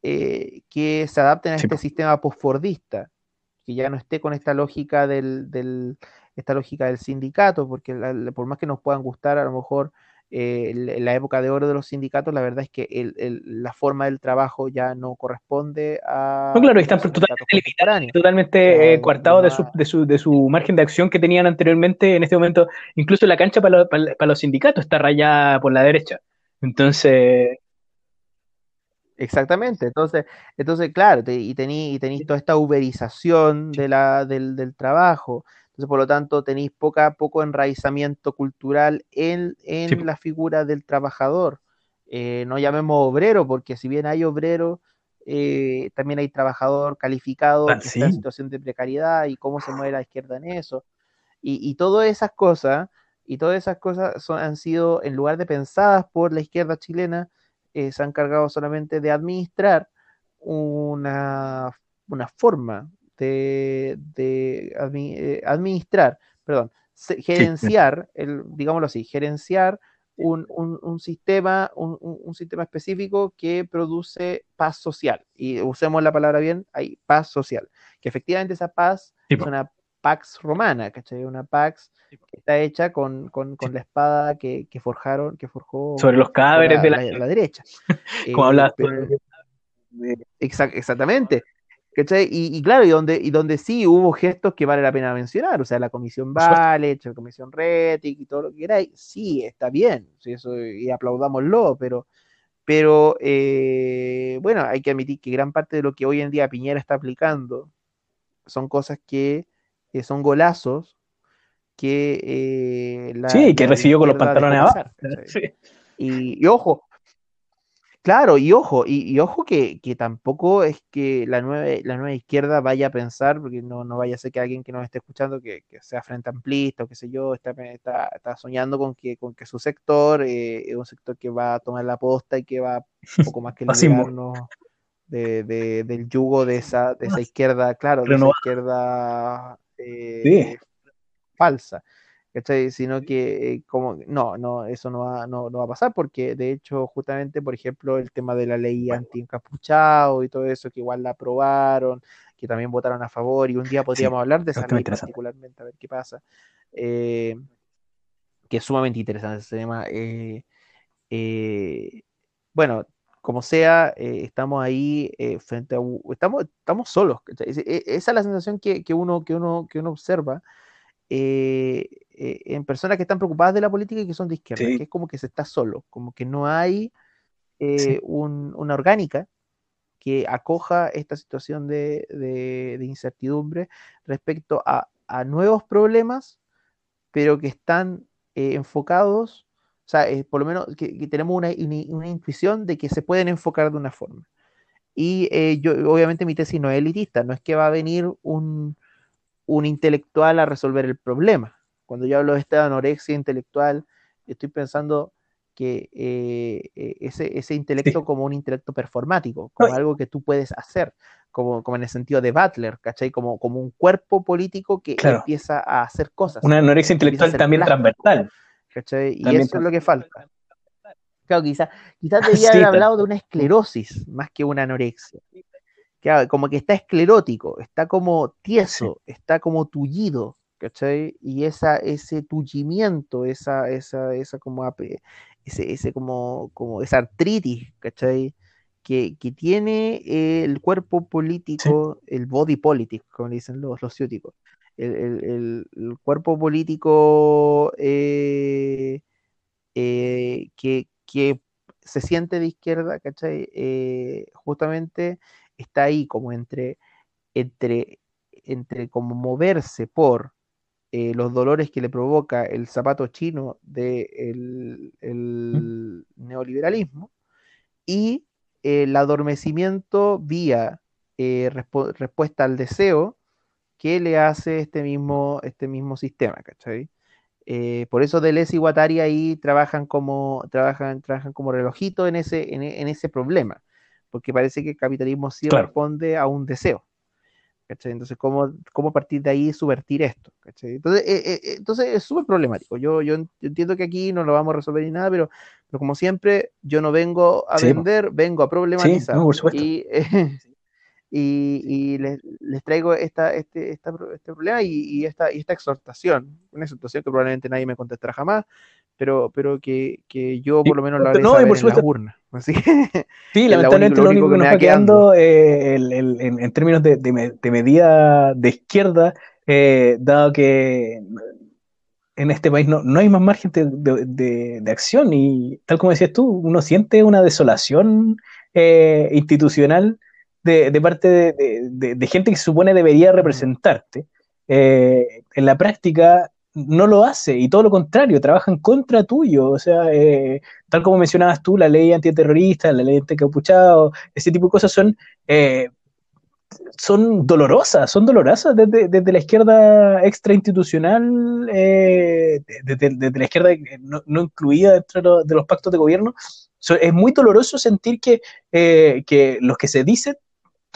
eh, que se adapten a Sí, este sistema postfordista, que ya no esté con esta lógica del, del- esta lógica del sindicato, porque la- por más que nos puedan gustar a lo mejor eh, la época de oro de los sindicatos, la verdad es que el- el- la forma del trabajo ya no corresponde a No, claro, están totalmente totalmente eh, coartados de su, de, su, de su margen de acción que tenían anteriormente. En este momento, incluso la cancha para, lo- para, para los sindicatos está rayada por la derecha. Entonces, Exactamente, entonces, entonces claro, te- y tení, y tenéis toda esta uberización de la, del, del trabajo, entonces por lo tanto tenéis poca, poco enraizamiento cultural en, Sí, en la figura del trabajador. Eh, no llamemos obrero, porque si bien hay obrero, eh, también hay trabajador calificado ah, que está en sí, situación de precariedad y cómo se mueve la izquierda en eso. Y, y todas esas cosas, y todas esas cosas son, han sido, en lugar de pensadas por la izquierda chilena, eh, se han encargado solamente de administrar una, una forma de, de admi- eh, administrar, perdón, se- sí, gerenciar, el, digámoslo así, gerenciar un, un- un sistema, un, sistema específico que produce paz social. Y usemos la palabra bien, hay paz social. Que efectivamente esa paz sí, es una pax romana, ¿cachai? Una pax que está hecha con, con- la espada que, que forjaron, que forjó Sobre los cadáveres la, de la la- gente, la derecha. como Eh, pero- de- exac- exactamente. ¿Cachai? Y, y claro, y donde, y donde sí hubo gestos que vale la pena mencionar, o sea, la comisión. Vale, la comisión Retic y todo lo que queráis, sí, está bien, sí, eso, y aplaudámoslo, pero, pero eh, bueno, hay que admitir que gran parte de lo que hoy en día Piñera está aplicando son cosas que eh, son golazos que eh, la, Sí, que la recibió con los pantalones abajo. y ojo, claro, y ojo, y, y ojo que, que tampoco es que la nueva, la nueva izquierda vaya a pensar, porque no, no vaya a ser que alguien que nos esté escuchando, que, que sea frente amplista o qué sé yo, está, está, está soñando con que, con que su sector eh, es un sector que va a tomar la posta y que va poco más que liberarnos de, de- del yugo de esa, de esa izquierda, claro, de esa izquierda eh, Sí. falsa. ¿Cachai? Sino que eh, como no, no, eso no va, no, no va a pasar porque de hecho justamente, por ejemplo, el tema de la ley anti-encapuchado y todo eso, que igual la aprobaron, que también votaron a favor y un día podríamos hablar de es esa ley particularmente, a ver qué pasa. Eh, que es sumamente interesante ese tema. eh, eh, bueno, como sea, eh, estamos ahí frente a estamos, estamos solos. e- Esa es la sensación que, que uno, que uno, que uno observa eh, en personas que están preocupadas de la política y que son de izquierda, Sí. que es como que se está solo, como que no hay eh, Sí. un- una orgánica que acoja esta situación de, de- de incertidumbre respecto a, a nuevos problemas, pero que están eh, enfocados, o sea, por lo menos que, que tenemos una, una- una intuición de que se pueden enfocar de una forma. Y yo, obviamente mi tesis no es elitista, no es que va a venir un, un intelectual a resolver el problema. Cuando yo hablo de esta anorexia intelectual, estoy pensando que eh, eh, ese, ese intelecto Sí. como un intelecto performático, como No, algo que tú puedes hacer, como, como en el sentido de Butler, ¿cachai? Como, como un cuerpo político que Claro. empieza a hacer cosas, Una anorexia intelectual también plástico, transversal. ¿cachai? Y También eso es lo que falta. Claro, quizás quizás debía Sí, haber tal- hablado de una esclerosis más que una anorexia. Claro, como que está esclerótico, está como tieso, está como tullido, ¿cachai? Y esa, ese tullimiento, esa, esa, esa como ese, ese como, como esa artritis, ¿cachai? Que, que tiene eh, el cuerpo político, el body politic, como dicen los, los ciúticos. El, el- el- el cuerpo político eh, eh, que, que se siente de izquierda, ¿cachai? Justamente está ahí como entre, entre, entre como moverse por eh, los dolores que le provoca el zapato chino del el neoliberalismo y el adormecimiento vía eh, respuesta al deseo que le hace este mismo, este mismo sistema, ¿cachai? Eh, por eso Deleuze y Guattari ahí trabajan como, trabajan, trabajan como relojito en ese, en, en ese problema, porque parece que el capitalismo sí Claro. responde a un deseo. ¿Cachai? Entonces, ¿cómo, ¿cómo partir de ahí subvertir esto? ¿cachai? Entonces, eh, eh, eh, entonces es súper problemático. Yo, yo, en- yo entiendo que aquí no lo vamos a resolver ni nada, pero, pero como siempre, yo no vengo a Sí, vender, vengo a problematizar. no, por supuesto. Y, eh, y, y les, les traigo esta, este, esta este problema y, y esta, y esta exhortación, una exhortación que probablemente nadie me contestará jamás, pero, pero que, que yo por lo menos lo haré no, saber por en la supuesto. urna. Así que, Sí, la lamentablemente único- lo único que nos me va quedando eh, el- el- en, en términos de, de me- de medida de izquierda, eh, dado que en este país no, no hay más margen de, de- de- de acción y tal como decías tú, uno siente una desolación eh, institucional de, de parte de, de- de- de gente que se supone debería representarte, eh, en la práctica no lo hace y todo lo contrario, trabaja en contra tuyo. O sea, eh, tal como mencionabas tú, la ley antiterrorista, la ley anticapuchado, ese tipo de cosas son, eh, son dolorosas, son dolorosas desde, desde la izquierda extrainstitucional, eh, desde, desde la izquierda no, incluida dentro de los, de los pactos de gobierno. So, es muy doloroso sentir que, eh, que los que se dicen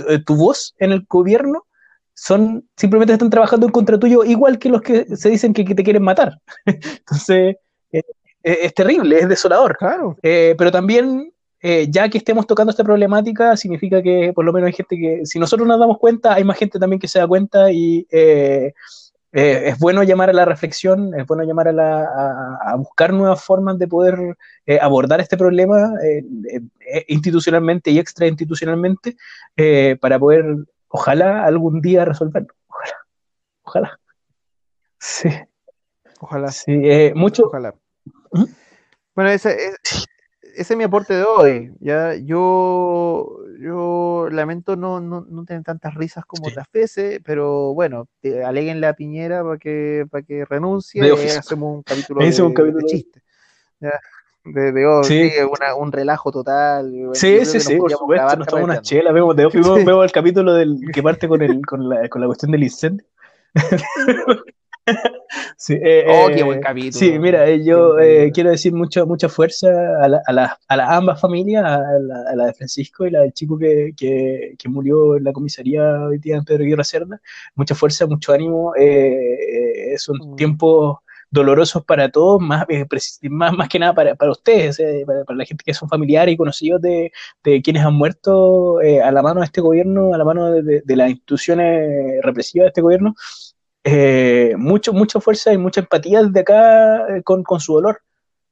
tu, eh, tu voz en el gobierno son simplemente están trabajando en contra tuyo, igual que los que se dicen que, que te quieren matar. Entonces, eh, eh, es terrible, es desolador. Claro. Eh, pero también, eh, ya que estemos tocando esta problemática, significa que por lo menos hay gente que, si nosotros nos damos cuenta, hay más gente también que se da cuenta y eh, es bueno llamar a la reflexión, es bueno llamar a, la, a, a buscar nuevas formas de poder eh, abordar este problema eh, institucionalmente y extrainstitucionalmente para poder, ojalá algún día resolverlo. Ojalá. Ojalá. Sí. Ojalá. Sí, mucho. Ojalá. ¿Mm? Bueno, ese, es- ese es mi aporte de hoy. Ya, yo, yo lamento no, no, no tener tantas risas como Sí. otras veces, pero bueno, te- aléguenle a Piñera para que, para que renuncie De y hacemos un capítulo de, un capítulo de de- chiste. Ya, de, de- oh, Sí. sí, una- un relajo total. Sí, sí, sí, por supuesto, nos tomamos carreteando. chelas, vemos, de vemos, Sí. vemos el capítulo del que parte con, el, con, la, con la cuestión del incendio. sí, eh, Oh, eh, qué buen capítulo. Sí, mira, eh, yo eh, quiero decir mucha, mucha fuerza a, la, a, la- a las ambas familias, a la, a la de Francisco y la del chico que, que, que murió en la comisaría hoy día en Pedro Guerra Cerda. Mucha fuerza, mucho ánimo. eh, eh, son Mm. tiempos dolorosos para todos, más, eh, más, más que nada para, para ustedes, eh, para, para la gente que son familiares y conocidos de, de quienes han muerto eh, a la mano de este gobierno, a la mano de, de- de las instituciones represivas de este gobierno. Eh, mucho, mucha fuerza y mucha empatía desde acá eh, con, con su dolor,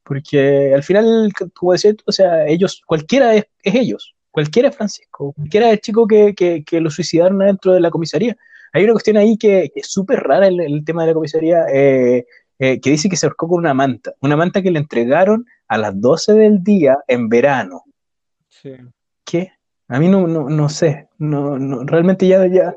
porque al final, como decía tú, o sea, ellos, cualquiera es, es ellos, cualquiera es Francisco, cualquiera es el chico que, que, que lo suicidaron adentro de la comisaría. Hay una cuestión ahí que, que es súper rara el, el tema de la comisaría, eh, eh, que dice que se ahorcó con una manta, una manta que le entregaron a las 12 del día en verano. Sí. ¿Qué? A mí no, no, no sé, no, no, realmente ya, ya,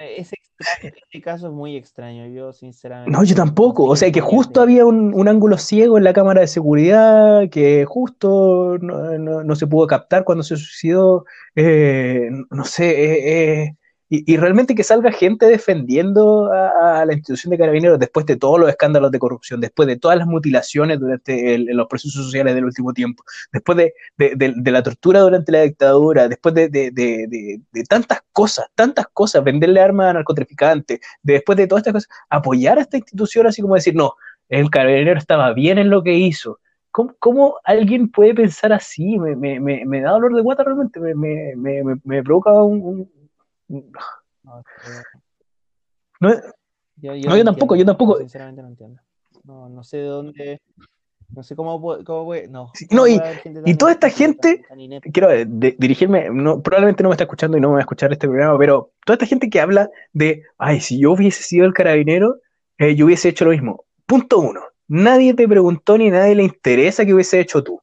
Es extraño, este caso es muy extraño, yo sinceramente. No, yo tampoco. O sea, que justo había un, un ángulo ciego en la cámara de seguridad, que justo no, no- no se pudo captar cuando se suicidó. eh, no sé. eh, eh, y, realmente que salga gente defendiendo a, la institución de carabineros después de todos los escándalos de corrupción, después de todas las mutilaciones durante el- los procesos sociales del último tiempo, después de, de- la tortura durante la dictadura, después de, tantas cosas, tantas cosas, venderle armas a narcotraficantes, después de todas estas cosas apoyar a esta institución así como decir, no, el carabinero estaba bien en lo que hizo. ¿Cómo, cómo alguien puede pensar así? Me, me, me, me da dolor de guata realmente, me, provoca un- No, yo- no, yo- No, yo tampoco, yo tampoco. Sinceramente no entiendo. No, no sé de dónde. No sé cómo, cómo puede. No, Sí, ¿cómo no, y- y toda esta gente- quiero eh, de- dirigirme, no, probablemente no me está escuchando y no me va a escuchar este programa, pero toda esta gente que habla de, ay, si yo hubiese sido el carabinero, eh, yo hubiese hecho lo mismo. Punto uno, nadie te preguntó ni nadie le interesa que hubiese hecho tú.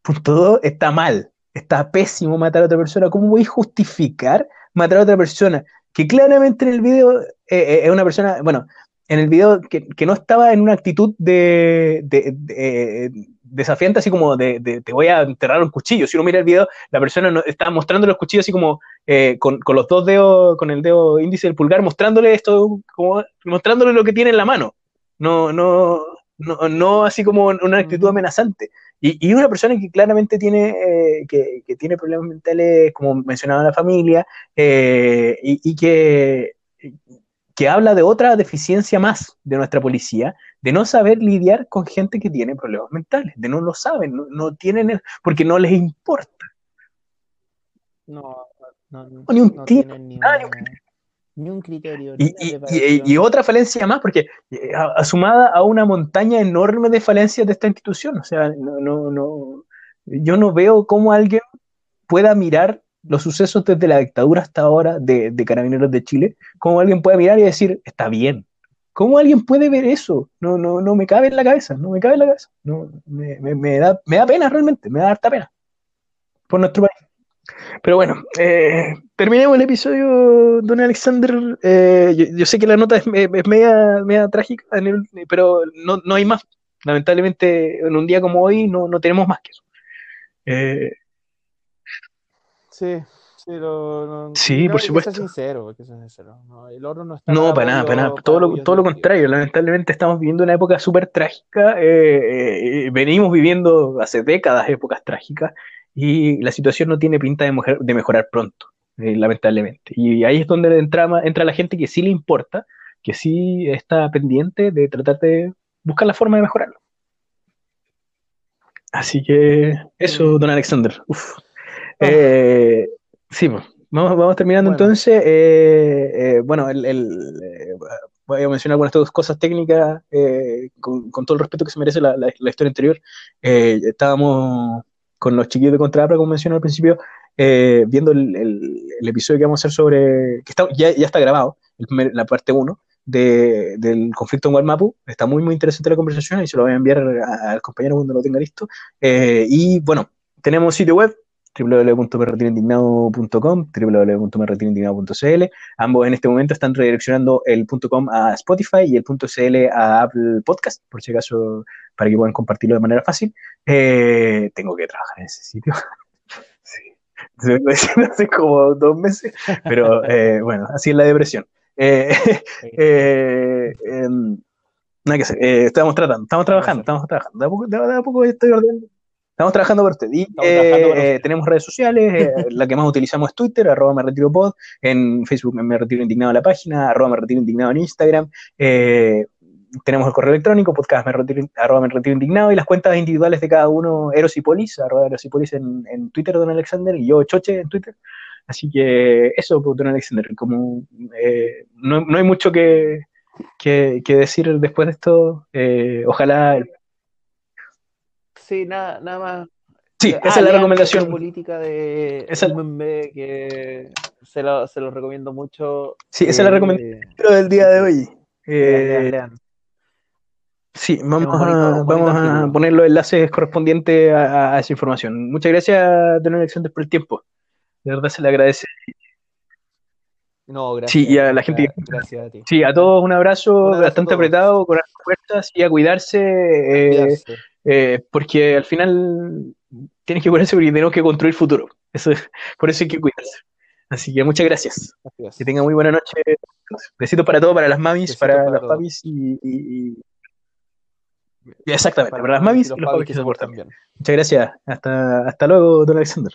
Punto dos, está mal, está pésimo matar a otra persona. ¿Cómo voy a justificar matar a otra persona? Que claramente en el video eh, eh, es una persona, bueno, en el video que, que no estaba en una actitud de, de- de- eh, desafiante, así como de, de, te voy a enterrar un cuchillo. Si uno mira el video, la persona no, está mostrando los cuchillos así como eh, con, con los dos dedos, con el dedo índice del pulgar, mostrándole esto, como mostrándole lo que tiene en la mano. No, no, no, no así como una actitud Ujú. amenazante. Y, y una persona que claramente tiene, eh, que, que tiene problemas mentales, como mencionaba la familia, eh, y, y que, que habla de otra deficiencia más de nuestra policía, de no saber lidiar con gente que tiene problemas mentales, de no lo saben, no, no tienen, porque no les importa. No, no, no, Ni un no tienen ni una- ni un criterio. Y, una otra falencia más, porque eh, a- asumada a una montaña enorme de falencias de esta institución. O sea, no, no, no, yo no veo cómo alguien pueda mirar los sucesos desde la dictadura hasta ahora de, de Carabineros de Chile, cómo alguien puede mirar y decir, está bien. ¿Cómo alguien puede ver eso? No, no, no me cabe en la cabeza, no me cabe en la cabeza. No, me, me- me da, me da pena realmente, me da harta pena. por nuestro país. Pero bueno, eh, terminemos el episodio, don Alexander. Eh, yo, yo sé que la nota es, es media, media trágica, en el- pero no, no hay más. Lamentablemente, en un día como hoy no, no tenemos más que eso. Eh, Sí, sí, lo, no- Sí, por que supuesto. sincero, que sincero. No, el oro no está No, para nada, para nada. Todo lo, todo lo contrario. Lamentablemente estamos viviendo una época súper trágica. eh, venimos viviendo hace décadas épocas trágicas y la situación no tiene pinta de, mujer- de mejorar pronto, eh, lamentablemente. Y ahí es donde entra, la gente que sí le importa, que sí está pendiente de tratar de buscar la forma de mejorarlo. Así que eso, don Alexander. Uf. Eh, sí, pues, vamos, vamos terminando Bueno. entonces. Eh, eh, bueno, el, el, voy a mencionar algunas dos cosas técnicas eh, con, con todo el respeto que se merece la, la- la historia anterior. Estábamos con los chiquillos de Contrapra, como mencioné al principio, eh, viendo el, episodio que vamos a hacer sobre, que está, ya, ya está grabado, el primer- la parte 1 de, del conflicto en Gualmapu. Está muy, muy interesante la conversación y se lo voy a enviar al compañero cuando lo tenga listo. Eh, y bueno, tenemos sitio web www.merretiroindignado.com, www.merretiroindignado.cl. Ambos en este momento están redireccionando el .com a Spotify y el .cl a Apple Podcast, por si acaso, para que puedan compartirlo de manera fácil. Eh, tengo que trabajar en ese sitio. sí. Hace como dos meses, pero eh, bueno, así es la depresión. Eh, eh, em, nada que hacer. Estamos tratando, estamos trabajando, estamos trabajando. De a poco, de a poco estoy ordenando. Estamos trabajando por usted. Y eh, usted. tenemos redes sociales. eh, la que más utilizamos es Twitter, arroba me retiro pod. En Facebook me retiro indignado en la página, arroba me retiro indignado en Instagram. Eh, tenemos el correo electrónico, podcast me retiro, arroba me retiro indignado. Y las cuentas individuales de cada uno, Eros y Polis, arroba Eros y Polis en, en Twitter, don Alexander, y yo, Choche, en Twitter. Así que eso, don Alexander, como eh, no, no hay mucho que, que, que decir después de esto. Eh, ojalá. Sí, nada, nada más. Sí, Ah, esa es la recomendación. la política de Esa- que se lo, se lo recomiendo mucho. Sí, esa es la Eh, recomendación del día de hoy. Eh, lean, lean, lean. Sí, vamos, bonito- a, vamos a poner los enlaces correspondientes a, a esa información. Muchas gracias, don Alexander, por el tiempo. De verdad se le agradece. No, gracias. Sí, y a la gente que- Gracias a ti. Sí, a todos un abrazo, Un abrazo bastante apretado, con las fuerzas y a cuidarse, eh, Cuidarse. Eh, porque al final tienes que cuidarse porque tenemos que construir futuro. Eso es- por eso hay que cuidarse. Así que muchas gracias. Gracias. Que tengan muy buena noche. Besitos para todos, para las mamis, para, para las todos. papis y, y- y- Exactamente, para, las los mamis y papis los papis que se portan bien. Muchas gracias. Hasta, hasta luego, don Alexander.